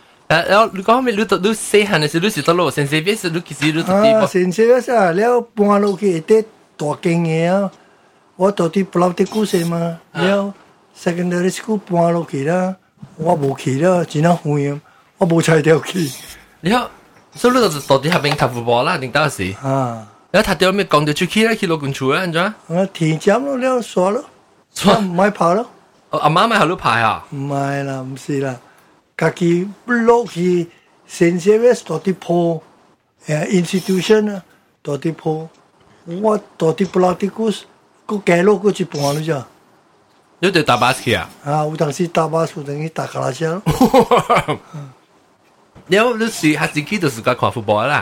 แล้วลูกก็ไม่รู้ตัวรู้เสียหันสิรู้สิตัวรู้เซนเซฟิสรู้กี่สิรู้ตัวที่ 啊，先生啊，了搬落去啲大间嘅啊，我到啲不嬲啲故事嘛，了 secondary school 搬落去啦，我冇去啦，只能远，我冇踩掉去。แล้ว所以你就到底系边踢 football 啦，定当时啊，แล้ว踢到咩讲到出去咧，去攞棍球啊，安怎？啊，填针咯，了耍咯，耍唔系跑咯。阿妈咪喺度排啊？唔系啦，唔是啦，家己不落去先生嘅到啲铺诶 institution 啊，到啲铺，我到啲不落 kaki blog hi senseves toti po institution toti po wa toti politicus ko kelo ko chi pon lu ja yo te tabas kia ah u tang si tabas u tang hi ta kala sia leo lu si ha ji ki de su ga kwa football la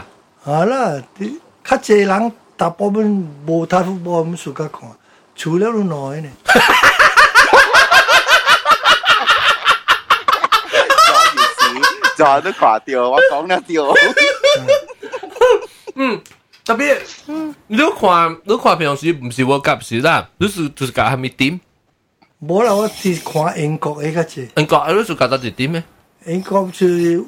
ala ti ka je lang 大部分冇睇 football 咁暑假看，除了你耐呢。就都垮掉，我讲得掉。嗯，特别，嗯，你看你看平时唔是我夹是啦，你是就是夹系咪点？冇啦，我是看英国嘅较济。英国你是夹到一点咩？英国就有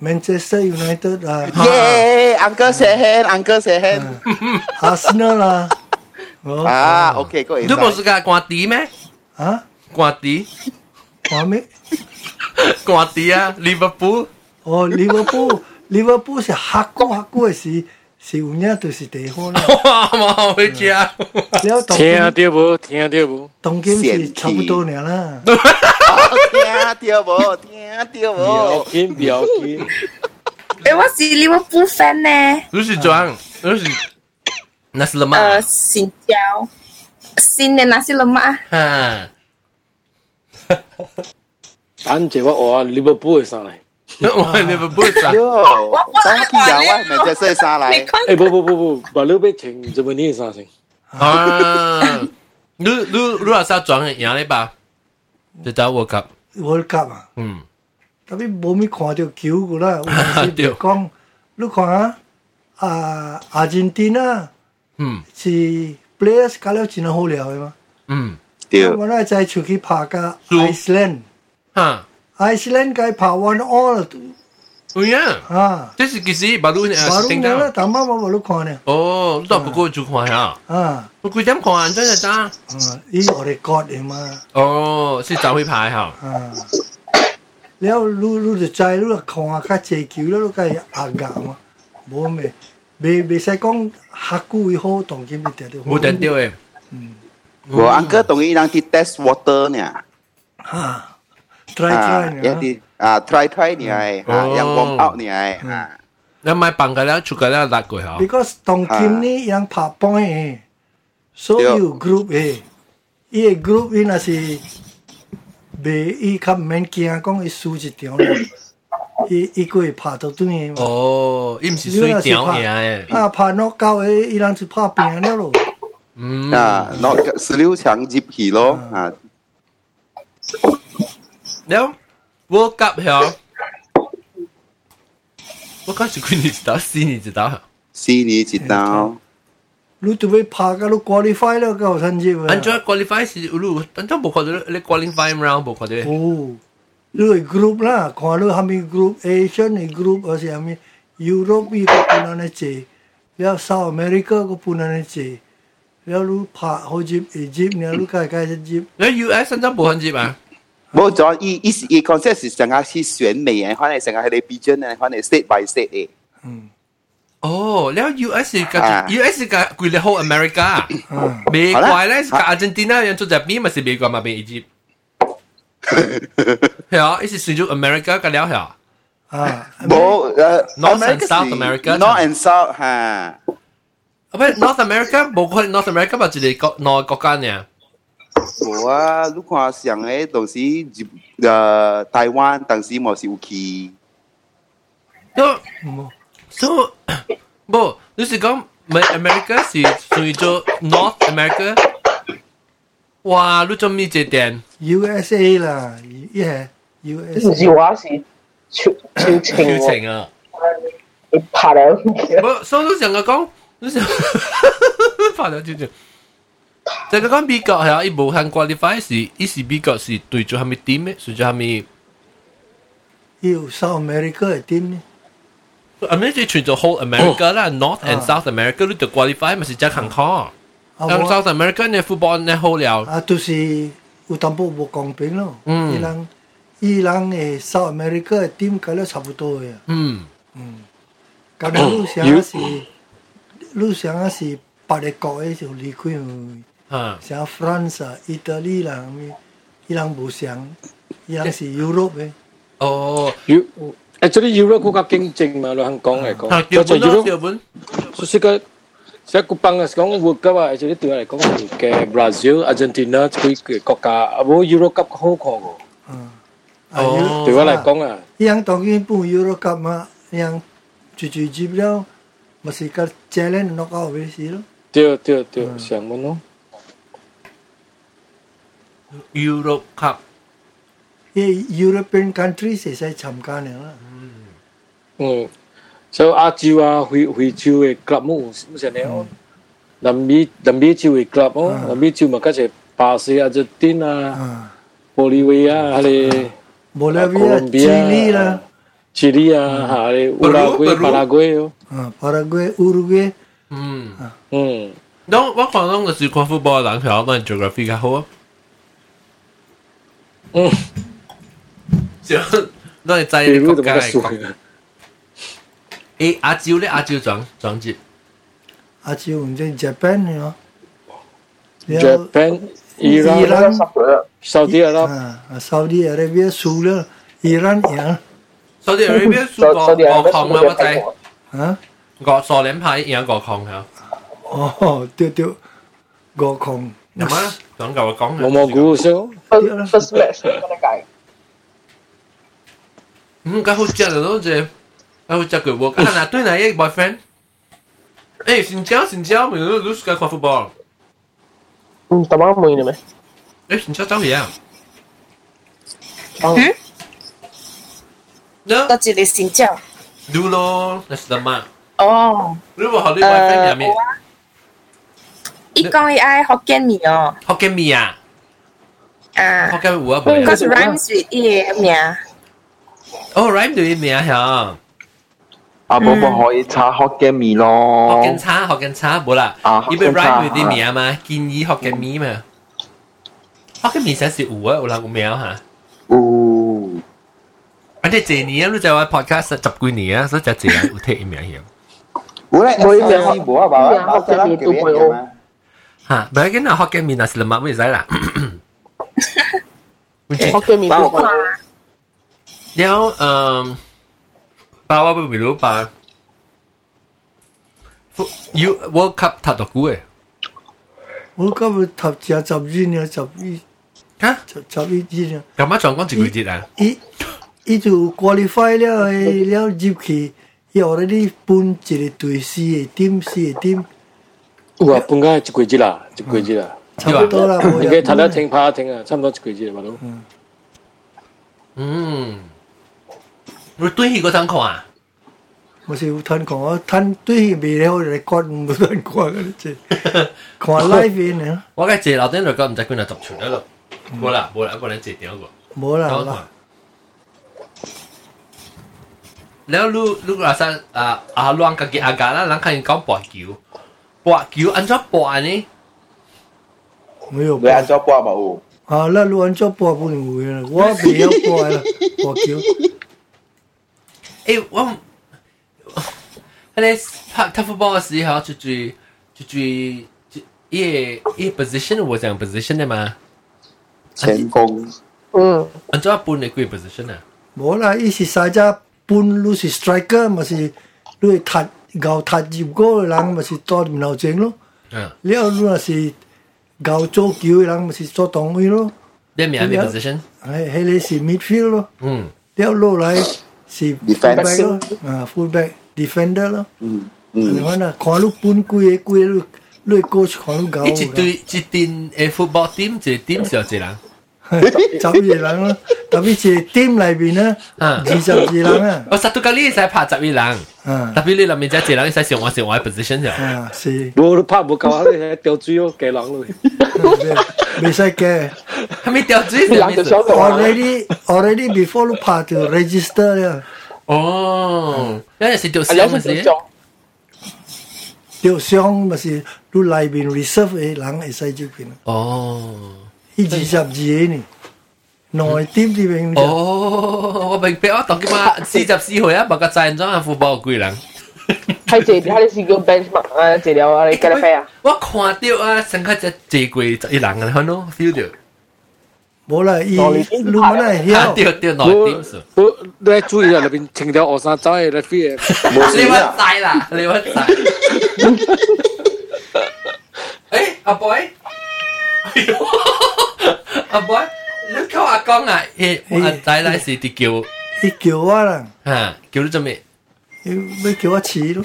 Manchester United 啊。耶，Uncle say hand，Uncle say hand。Arsenal 啦。啊，OK，个。你冇是夹关啲咩？啊？关啲？关咩？ 关啲啊，Liverpool。哦，Liverpool，Liverpool 是黑股黑股嘅事，是有影就是地方啦。哇，冇回家。听到无？听到无？东京是差不多年啦。听到无？听到无？要紧不要紧。诶，我是 Liverpool fan 呢。你是装？你是？那是什么？呃，新疆，新的那是什么？ 啊。等住我我 Liverpool 上嚟。我 Liverpool 上。我当期啊，我系咪只衰上嚟？诶，不不不不，把六倍钱怎么你上先？啊！ 你你你话啥转赢你吧？就打 World Cup。 World Cup 啊，嗯，特别冇咩看到球噶啦，有阵时就讲，你看啊，啊，阿根廷啊，嗯，是 players 搞了真好料嘅嘛。嗯，对，我咧就系出去拍个 Iceland， 哈，Iceland 佢拍 one all 有影，啊，这是其实马路诶马路顶呢，到。但妈我冇得看呢。哦，你都不过就看下，啊，我几点看真系打？啊，咦，我哋 God 嚟嘛。哦，是走去排吓。啊，แล้วรู้รู้จะใจรู้ละของอาคาเจคิวแล้วรู้ก็อากา嘛，冇咩，未未使讲客观以后当今咪得到。冇定掉诶。我安哥同伊人去 test water 呢，啊 ，try 啊， try 一呢，啲啊 try try 呢系，啊，哦yang warm out 呢系，啊，你买棒嘅咧，出嘅咧辣过吓。 because 当今呢样拍 point 诶，所有 group 诶，伊个 group 伊那是未伊较免惊讲伊输一场咧，伊伊个会拍到对嘅嘛。哦，伊唔是水条嘢诶。啊，拍 knock out 诶，伊人是拍平了咯。嗯，啊，攞十六强入去咯，啊， Yeah. Woke up here. 我讲是几年一刀，四年一刀。四年一刀。你做咩拍噶？你 qualify 了，够成绩未？安怎 qualify 是有路，安怎无看到你 qualify round 无看到？哦，你 group 啦，看你下面 group，Asian 的 group，或是下面 Europe 伊个不能来坐，了 South America 个不能来坐，了你拍好接 Egypt，了你改改成接。那 US 安怎无成绩啊？冇咗意意思，意 concept 成日去选美嘅，可能成日喺你 vision，可能 state by state 嘅。嗯。哦，然后 US 嘅 US 嘅归 whole America，美国咧 Argentina，原住在边咪是美国嘛，边以及。系啊，一是属于 America 嘅了，系啊。冇诶，North and South America，North and South 吓。喂，North America 冇可能，North America 咪就系国内家嘅。冇啊，你看上嘅当时日诶台湾当时冇是有去。都所以不，你是讲咪 America 是属于做 North America？哇，你做咩这点？ USA 啦，伊系 USA。唔是话是超超情表情啊！你拍了。不，所以你成日讲，你成拍了就就。 就系讲美国系啊，伊无限 qualify 是，伊是美国是对住系咪 team 嘅，对住系咪？要 South America 系点呢？ America 除咗 whole America 啦，North and South America 你就 qualify 咪是只行卡。咁 South America 呢 football 呢好了。啊，就是有淡薄无公平咯。嗯伊人伊人诶 South America 嘅点解咧差不多嘅。嗯。嗯。咁你想系是，你想系是别个国嘅就离开 啊，像 France 啊、意大利啦，伊人无像，伊人是 Europe 诶。哦，U，诶，这里 Europe 国家竞争嘛，乱讲来讲，叫做 Europe。所以个，即个帮啊，讲我个话，就是对我来讲，是个 Brazil、Argentina 这几个国家，啊，无 Europe 甲好看个。哦，对我来讲啊，伊人当然不 Europe 甲嘛，伊人最最最了，咪是个 Challenge 那个位置咯。对对对，想问侬。 咯。对对对，上门咯。 Europe Cup。啲 European countries 系使参加嘅啦。嗯，所以亚洲啊、非非洲嘅 club 冇冇成样。南美南美洲嘅 club 哦，南美洲咪嗰只巴西、阿根廷啊、玻利维亚、系你玻利维亚、智利啦、智利啊、系你乌拉圭、巴拉圭哦。啊，巴拉圭、乌拉圭。嗯嗯。咁我可能就是看 football 篮球，当然 geography 较好啊。 嗯。就都系制你国家嘅国。诶，亚洲咧，亚洲转转接。亚洲唔知 Japan 嘅咯。 Japan、伊朗、Saudi Arab、啊，Saudi Arabia 输了，伊朗赢。 Saudi Arabia 输过五抗啦，我知。啊？个锁链牌赢个抗系。哦，对对，个抗。 有吗？讲够我讲。冇蘑菇少。 First match 咁样计。嗯，咁好食啊，都只，咁好食佢喎。啊，嗱，对嗱一 boyfriend。诶，新疆新疆咪都都系看 football。 嗯，大妈妹你咩？诶，你出走嘢啊？嗯？no，多谢你先教。ดู咯，那是嘛？哦。你话学你 WiFi 入面？ 伊讲伊爱福建面哦。福建面啊？啊。福建有啊，冇。 Because rhymes with 伊个名。哦，rhyme 对伊名系。啊，冇冇可以查学嘅面咯。学紧差，学紧差，冇啦。啊，因为 rhyme 啲名嘛，建议学紧面嘛。学紧面写是有啊，有人有名吓。有。我哋这年你就话 podcast 十几年啊，所以就这样有听名嘅。有咧，冇名学冇啊，冇学嘅面都会有。 吓，唔系紧系学紧面，那是乜唔使啦。学嘅面都会。然后嗯。巴我不如巴，U World Cup 踢到几诶？World Cup 踢只十二年，十二啊，十十二年。咁啊，仲讲几个节啊？伊伊就 qualify 了了入去，伊 already 搬一个队四个 team 四个 team。 哇，搬紧一个节啦，一个节啦。差唔多啦。你嘅睇得停拍停啊，差唔多一个节啦，都。嗯。你对佢嗰阵看啊？我是有睇看，我睇对未了嚟讲唔睇看嘅啫，[laughs] 看 live 呢。我嘅借楼顶嚟讲唔知佢系集团咯，冇啦冇啦，一个人借点一个。冇啦啦。แล้วลูลูกอาซาอ่าอาลวงกับกีอากาศแล้วหลังคัน讲搏球， 搏球按照搏呢？没有。你按照搏冇？啊，那你按照搏不能会啦，我未有搏啦，搏球。诶，我。喺拍踢 football 嘅时候，就最就最就一一 position 我讲 position 嘅嘛，前锋。嗯。按照半你几 position 啊？冇啦，伊是三只半，你是 striker，咪是你系踢 旧踢入嗰个人，咪是做面后正咯。嗯。了你若是旧做球嘅人，咪是做挡位咯。你咩咩 position？系系你是 midfield 咯。嗯。了落来是 defense 咯，啊 fullback。defender 咯，嗯嗯，你看啊，看你搬几个几个，你 coach 看你搞。一队一队诶 football team 一个 team 是有几人？ 十二人咯，特别是 team 里边咧，二十二人啊。我实到嗰啲使拍十二人，特别你里面只一人使上我上我嘅 position 就。啊，是。我拍唔够啊！你系掉水咯，计人咯。未使嘅，系咪掉水？Already already before 你拍就 register 了。哦，因为是条箱咪是？条箱咪是你里边 reserve 嘅人会使入边。哦， 伊二十二个呢，内点啲边？哦，我明白我当佢嘛四十四岁啊，冇个赞装啊，副波贵人。系借啲，系是叫 benchmark 啊，借了啊，你计得飞啊？我看到啊，成个只借贵一人嘅，可能 feel 到。冇啦，伊你冇啦，晓。掉掉内点数。我你喺注意啊，里边清条学生走嚟嚟飞嘅。你屈晒啦，你屈晒。诶，阿 boy， 阿 boy，你叫阿公啊？诶，阿仔嚟是啲叫。你叫我啦。吓，叫你做咩？要叫我似咯。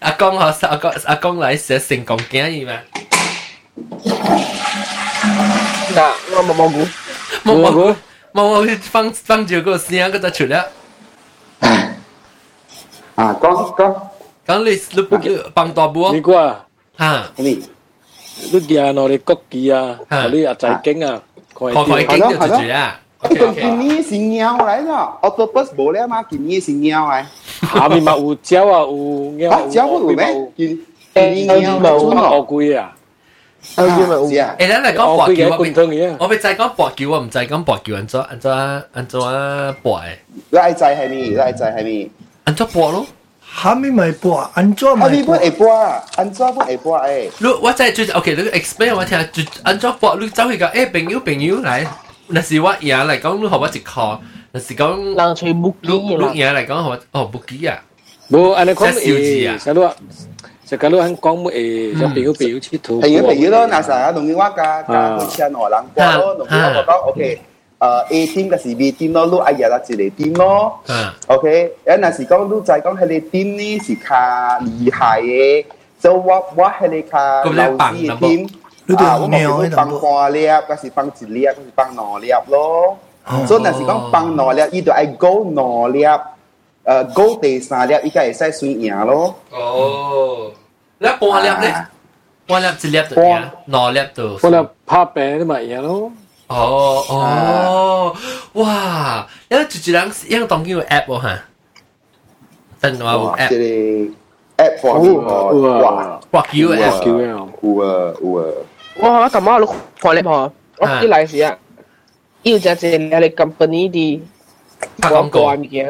阿公学阿公阿公嚟写成功惊嘢咩？嗱，我冇蘑菇，冇蘑菇，冇冇放放住个声嗰就出嚟。啊，讲讲讲你你帮大波。你估啊？吓，你 你见我哋国旗啊，你阿仔经啊，开开经就住住啊。今年是鸟嚟啦，octopus 冇咧嘛，今年是鸟嚟。下面咪有鸟啊，有鸟。啊，鸟有咩？今今年冇我贵啊。我叫咪有啊！诶，你嚟讲博桥，我我咪就系讲博桥，我唔就系讲博桥，按咗按咗按咗啊博诶。你系就系咪？你系就系咪？按咗博咯。 下面咪博，按咗咪。下面本会博，按咗本会博诶。你我真系最 OK，你 explain 我听，就按咗博，你走去个诶朋友朋友嚟，那是我嘢嚟讲，你学我一课，那是讲人随木机啦。嘢嚟讲学哦木机啊。冇，按你讲诶，小路。就咁样讲诶，就朋友朋友佚佗。朋友朋友咯，那啥，农业话家家会请我人播咯，农业话讲 OK， 誒 A team 嘅是 B team 咯，擼阿爺啦是你 team 咯。OK，誒嗱時講擼仔講係你 team 呢是卡厲害嘅，就我我係你卡老師嘅 team。啊，我冇會幫半粒，嗰時幫一粒，嗰時幫兩粒咯。所以嗱時講幫兩粒，伊就係 go 兩粒，誒 go 第三粒，伊個會使算贏咯。哦，你半粒咧？半粒一粒就贏，兩粒就。半粒拍平你咪贏咯。哦哦，哇！因为就一人因为当叫 app 喎吓，真话有 app。即系 app for 哇哇叫 app 叫 app，有啊有啊。哇！我感觉我看你嗬，我一来时啊，要只只你哋 company 啲广告物件，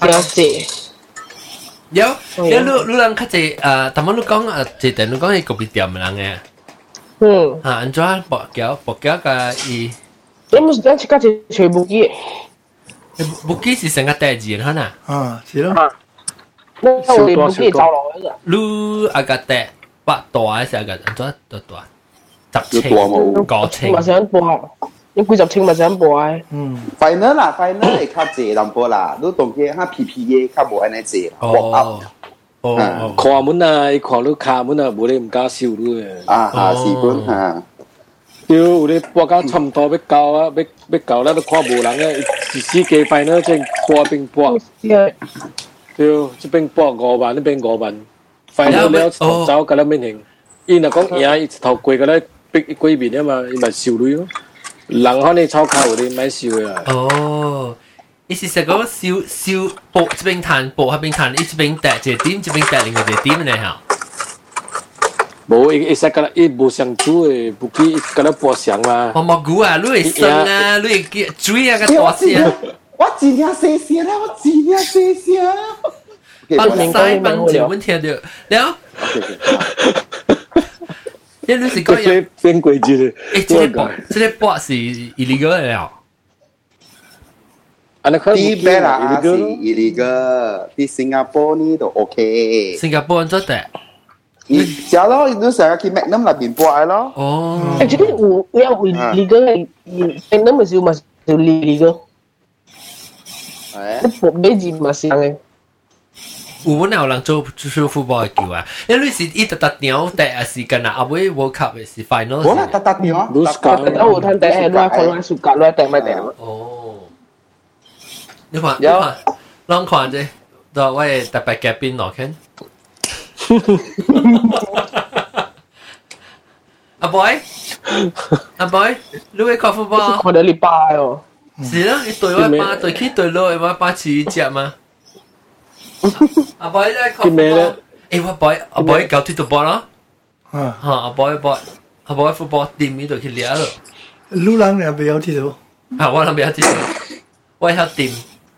要借。有有你你人较济诶，头先你讲诶，即系你讲系个别店嘅人嘅。 嗯，啊，安怎博缴博缴个伊？你唔是讲即个系全部机？部机是成个代字可能？啊，是咯。我哋部机走落去啦。你阿个代百大还是阿个安怎多大？十清五千。咪想播，你几十清咪想播诶？嗯，final 啦，final 系较济淡薄啦，你当嘅吓 PPA 较无安尼济啦。哦。 哦，看门啊，伊看你看门啊，无咧毋敢收你诶。啊啊，是本啊，对有咧搬家差毋多要交啊，要要交咱都看无人诶，一时加班呢，正搬边搬。对，即边搬五万，那边五万，反正了走到咱面前。伊若讲赢，伊一头跪甲咱逼一跪面啊嘛，伊嘛收你咯。人看你超卡有咧，买收诶啊。哦。意思系讲烧烧播这边弹播嗰边弹，一边带一个点，一边带另外一个点嚟吓。冇，伊伊使个伊无上主诶，不记个咧播上嘛。我冇估啊，你会生啊，你会记追啊个大声。我真正细声啦，我真正细声啦。帮晒帮住，我听到了。你你是讲嘢变规矩咧？诶，这个播，这个播是 illegal 嘅了。 Anak di Bella si illegal, di Singapore ni to okay. Singapore 做得。ya lo, itu saya ki Magnum lah bin buat lo. Oh. Actually, u ya u illegal, Magnum masih masih illegal. Eh. 我没字masih yang 有本有人做做 football 球啊，因为是一特特鸟第一时间啊，后尾 World Cup 是 final。我啦特特鸟，你讲。我有睇第一，我可能暑假我第咪第。哦。 你看，你看，啷看啫？到我特别嘉宾落去。阿 boy，阿 boy，你会看 football？看到你爸哦。是啦，你对我爸对去对落，我爸似只嘛。阿 boy 咧看 football，诶我 boy，阿 boy 搞踢到波咯。啊，吓阿 boy boy，阿 boy football 点呢度去掠咯。路人又未有踢到。啊，我谂未有踢到，我系点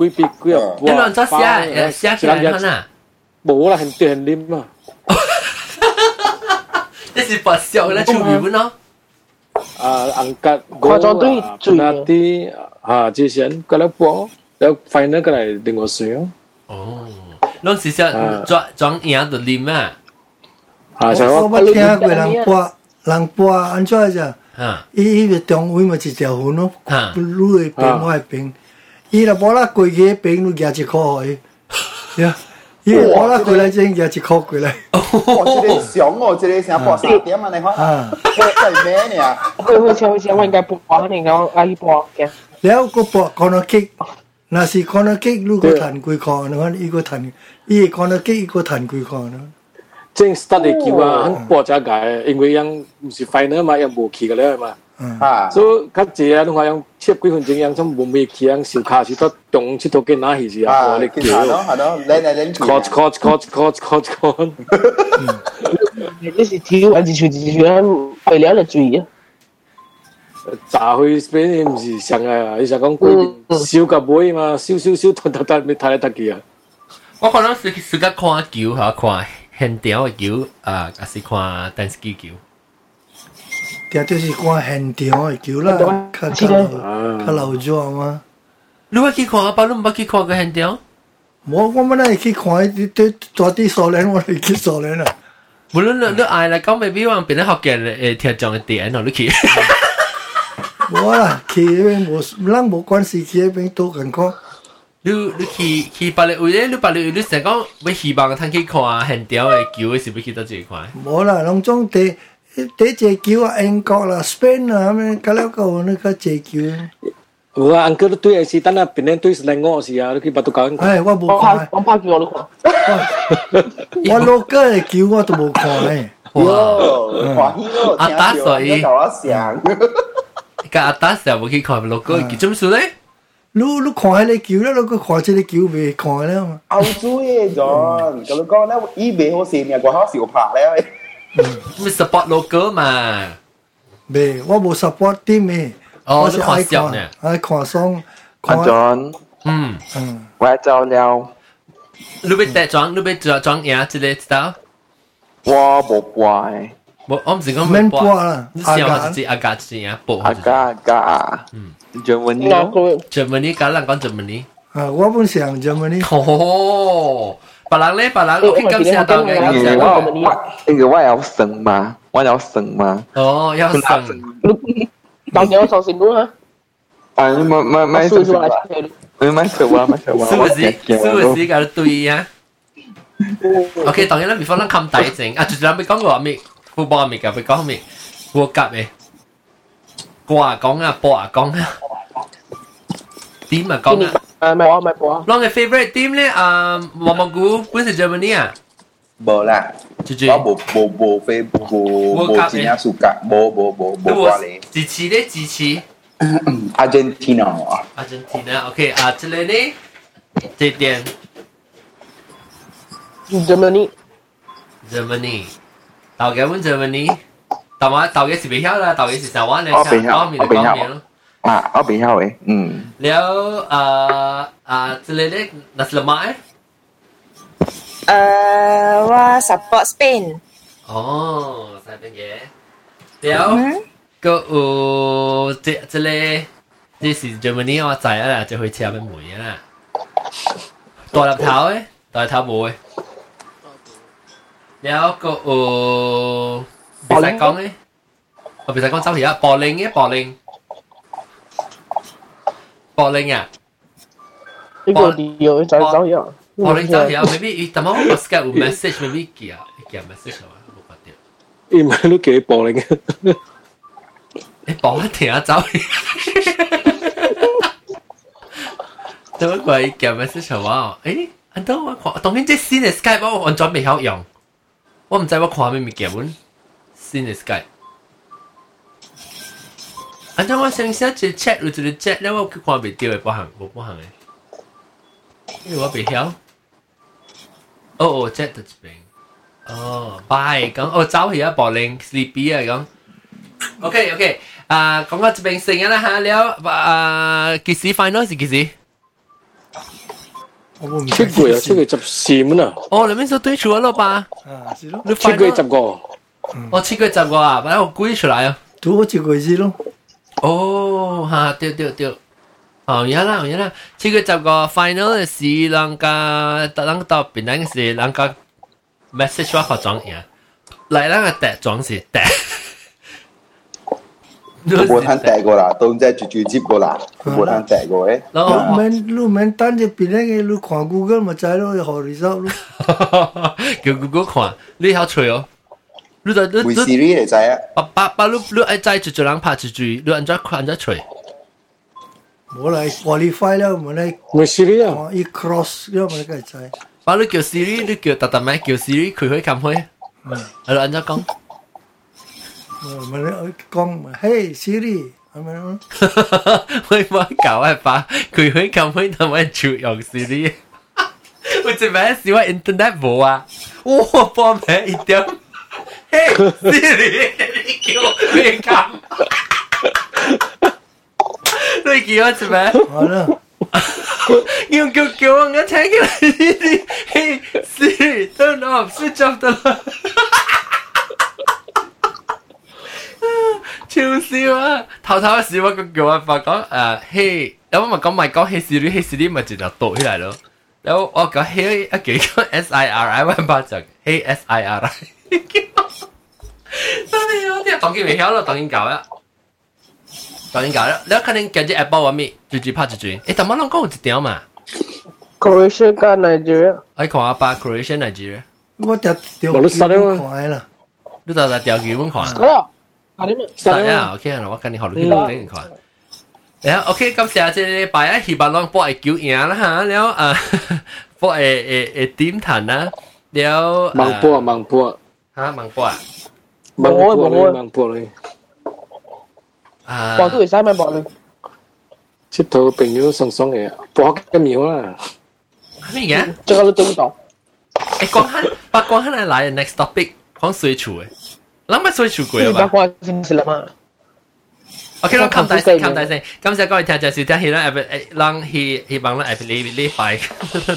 博几笔几啊博。你乱咗写，写起来看啊！冇啦，很断啉啊。你是把笑咧出语本咯。啊，红格夸张对最那啲啊，之前嗰粒波，有 final 过嚟另外水哦。哦，拢是说装装赢就啉啊。啊，就我捌听过人播人播安怎啫？啊，伊迄个中位嘛一条鱼咯，你嘅边我嘅边， 伊若无啦规个平路举一箍互伊，呀，伊无啦过来真举一箍过来。哦，即个上哦，即个啥破三点啊，你看，啊，真咩呢？会会像像我应该不播，你讲阿姨播嘅。了个播 corner kick，那是 corner kick，如果弹几箍，你看伊个弹，伊 corner kick 伊个弹几箍呢？正 study 球啊，播只个，因为样唔是 final 嘛，又无去个了嘛。啊，所以较济啊，你话用切几分钟，样种冇咩去，样小卡是都动切到嘅哪系是啊？你叫。系咯系咯，练嚟练去。coach coach coach coach coach coach。你是跳还是跳自跳？为了就注意啊！炸去边唔是上啊？你就讲佢烧个妹嘛，烧烧烧，突突突，你睇嚟睇去啊！我可能是是个看球吓，看 现条嘅球啊，还是看电视机球？ 定就是看现场嘅球啦，较较较流转嘛。你捌去看啊？巴你毋捌去看过现场？我我们那去看啲啲大啲数年，我哋去数年啦。无论你你爱嚟讲，未必话变得学嘅诶听众嘅点咯，你去。冇啦，去嗰边冇，人冇关系，去嗰边都咁讲。你你去去别个位咧，你别个位你成讲要希望睇去看现场嘅球，是要去到最快。冇啦， tế chế cứu anh có là Spain là cái lão cầu nó có chế cứu Ừ, anh cứ tôi chỉ tan là bên em tôi là ngõ gì à, khi bắt tôi cắn. Ai, tôi không phải. Tôi phải cứu luôn. Tôi ừ. lúc [laughs] cái cứu tôi tôi không phải. Wow, quá hi rồi. À, ta rồi. Cái à ta sẽ không khi khỏi lúc cái cứu chấm xuống đấy. lu lúc khỏi này cứu đó, lu cái khỏi trên này cứu về khỏi đó mà. Ông chú ấy rồi, cái lúc đó nó ý về hồ sơ nhà của họ siêu phá đấy. 成日冇去看老哥嘅，做乜事咧？你你看迄个球咧，你个看即个球未看咧嘛？澳洲嘅 John，咁你讲咧，伊未好先嘅，我好少拍咧。咪 support 老哥嘛？未，我冇 support 啲咩。哦，你看笑呢？爱看爽。阿 John，嗯嗯，我走了。你要带装，你要装装嘢之类知道？我冇播。我我唔是讲免播啦，你想我自己阿家自己啊播。阿家阿家，嗯，Germany 咯，Germany 讲人讲 Germany。啊，我本想 Germany。哦， 别人咧，别人我去感谢到嘅。呢个我有神嘛，我有神嘛。哦，有神。当年我上线都吓。啊，你咪咪咪。输咗啦，你咪食话咪食话。是不是？是不是搞对啊？OK，当然啦，before 咱冚大正啊，就是咱要讲过咩？副波咪㗎，要讲咩？我夹咩？歌啊讲啊，播啊讲啊，点啊讲啊？ 诶，咪我咪播啊。啷个 favorite team 咧？啊，毛毛菇本是 Germany 啊？冇啦，我冇冇冇非冇冇真正暑假，冇冇冇冇挂咧。支持咧，支持。 Argentina 啊。 Argentina，OK 啊，这里呢？这点。 Germany。 Germany。头嘅本 Germany，头晚头嘅是未晓啦，头嘅是台湾咧，我未晓，我未晓。 啊，我比较诶，嗯。了，呃啊，之类的，那是买？呃，我 support Spain。哦，西班牙。了，个有这这类，this is Germany，我知啦，就去车边梅啦。大粒头诶，大头梅。了，个有，别使讲诶，我别使讲走起啊，保龄诶，保龄。柏林啊，呢个要就走而柏林走而家，maybe 伊但系我 Skype 有 message，maybe 寄啊，寄 message 啊，冇发掉。伊唔系都几柏林嘅，你柏林停下走。都鬼寄 message 话，诶，安都我看，当然即新嘅 Skype 我完全未晓用。我唔知我看咩物件本新嘅 Skype。 安怎我想写一 chat 有一个 chat 咧，我看袂到嘅，不行，无不行嘅，因为我袂晓。哦哦，chat 就一边。哦，bye，讲哦走去啊，柏林 sleepy 啊讲。OK OK，啊，讲到这边成日啦吓了，啊，几时 final 是几时？出柜啊，出柜十四蚊啊！哦，你边数对出咗吧？啊，是咯。你出柜十个，我七个十个啊，把我估出来啊。都我一个字咯。 哦，哈，對對對。哦，有啦有啦，七个十个 final 是人家，人到邊那個是人家 message 我化妝嘢，嚟那個帶妝是帶。冇攤帶過啦，當真係絕絕接過啦，冇攤帶過嘅。你免你免等住邊咧嘅，你看 Google 咪知咯，學 result 咯。叫 Google 看，你好吹哦。你就你你 Siri 嚟知啊？爸爸爸，你你爱知就就人拍住住，你按咗按咗吹。冇嚟 qualify 啦，冇嚟。咪 Siri 啊？一 cross 咗咪梗系知。爸，你叫 Siri，你叫特特咩？叫 Siri，佢可以揿开。嗯，系咯，按咗讲。咪你讲，Hey Siri，系咪咯？喂，我搞系吧？佢可以揿开，但系就用 Siri。我这边是我 internet 冇啊，哇，帮咩一点 Hey Siri, ridichio, becca. Tôi kêu chứ mẹ. Voilà. Yêu kêu kêu ông nghe thấy cái này. Hey Siri, turn off, switch off the light. Chiêu siêu á, thâu thâu xíu á, con kêu anh phát có à, hey, nếu mà có mày có hey Siri, hey Siri mà chỉ là tội lại đó. Nếu mà có hey, cái cái S I R I mà bắt chặt, hey S I R I. 真係有啲當見未曉咯，當見搞啦，當見搞啦。你肯定今日 Apple 話咩？最最怕最最，誒，怎麼能講一條嘛？Croatia 加 Nigeria，哎，看下吧，Croatia Nigeria。我釣釣魚款啦，你就就釣魚款。係啊，係啊，OK 啦，我跟你學你去釣魚款。然後 OK，咁下次禮拜一希望攏博會球贏啦嚇，然後啊，博會會會點談啦，然後。盲博盲博。ha măng quả măng ôi măng ôi măng quả này à. Bỏ tuổi sai mà bỏ được chết thôi bình như song song này bỏ cái miếu à. là cái gì vậy cho cái lúc chúng ta ê quang hán bà quang hán lại next topic. 讲水柱诶，咱咪水柱过啊吧？八卦先是啦嘛。OK，咱咁大聲，咁大聲，咁先講嚟聽就係聽迄咱下邊，誒，咱希希望咱下邊禮禮拜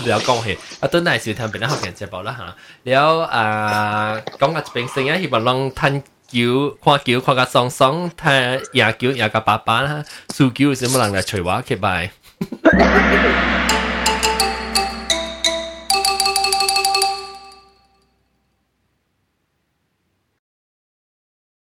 了講起，啊，等下時聽邊咱學嘅節目啦嚇，了啊，講下一邊先啊，希望咱探球、看球、看甲爽爽，睇贏球、贏甲爸爸啦，輸球先冇人來找我，去拜。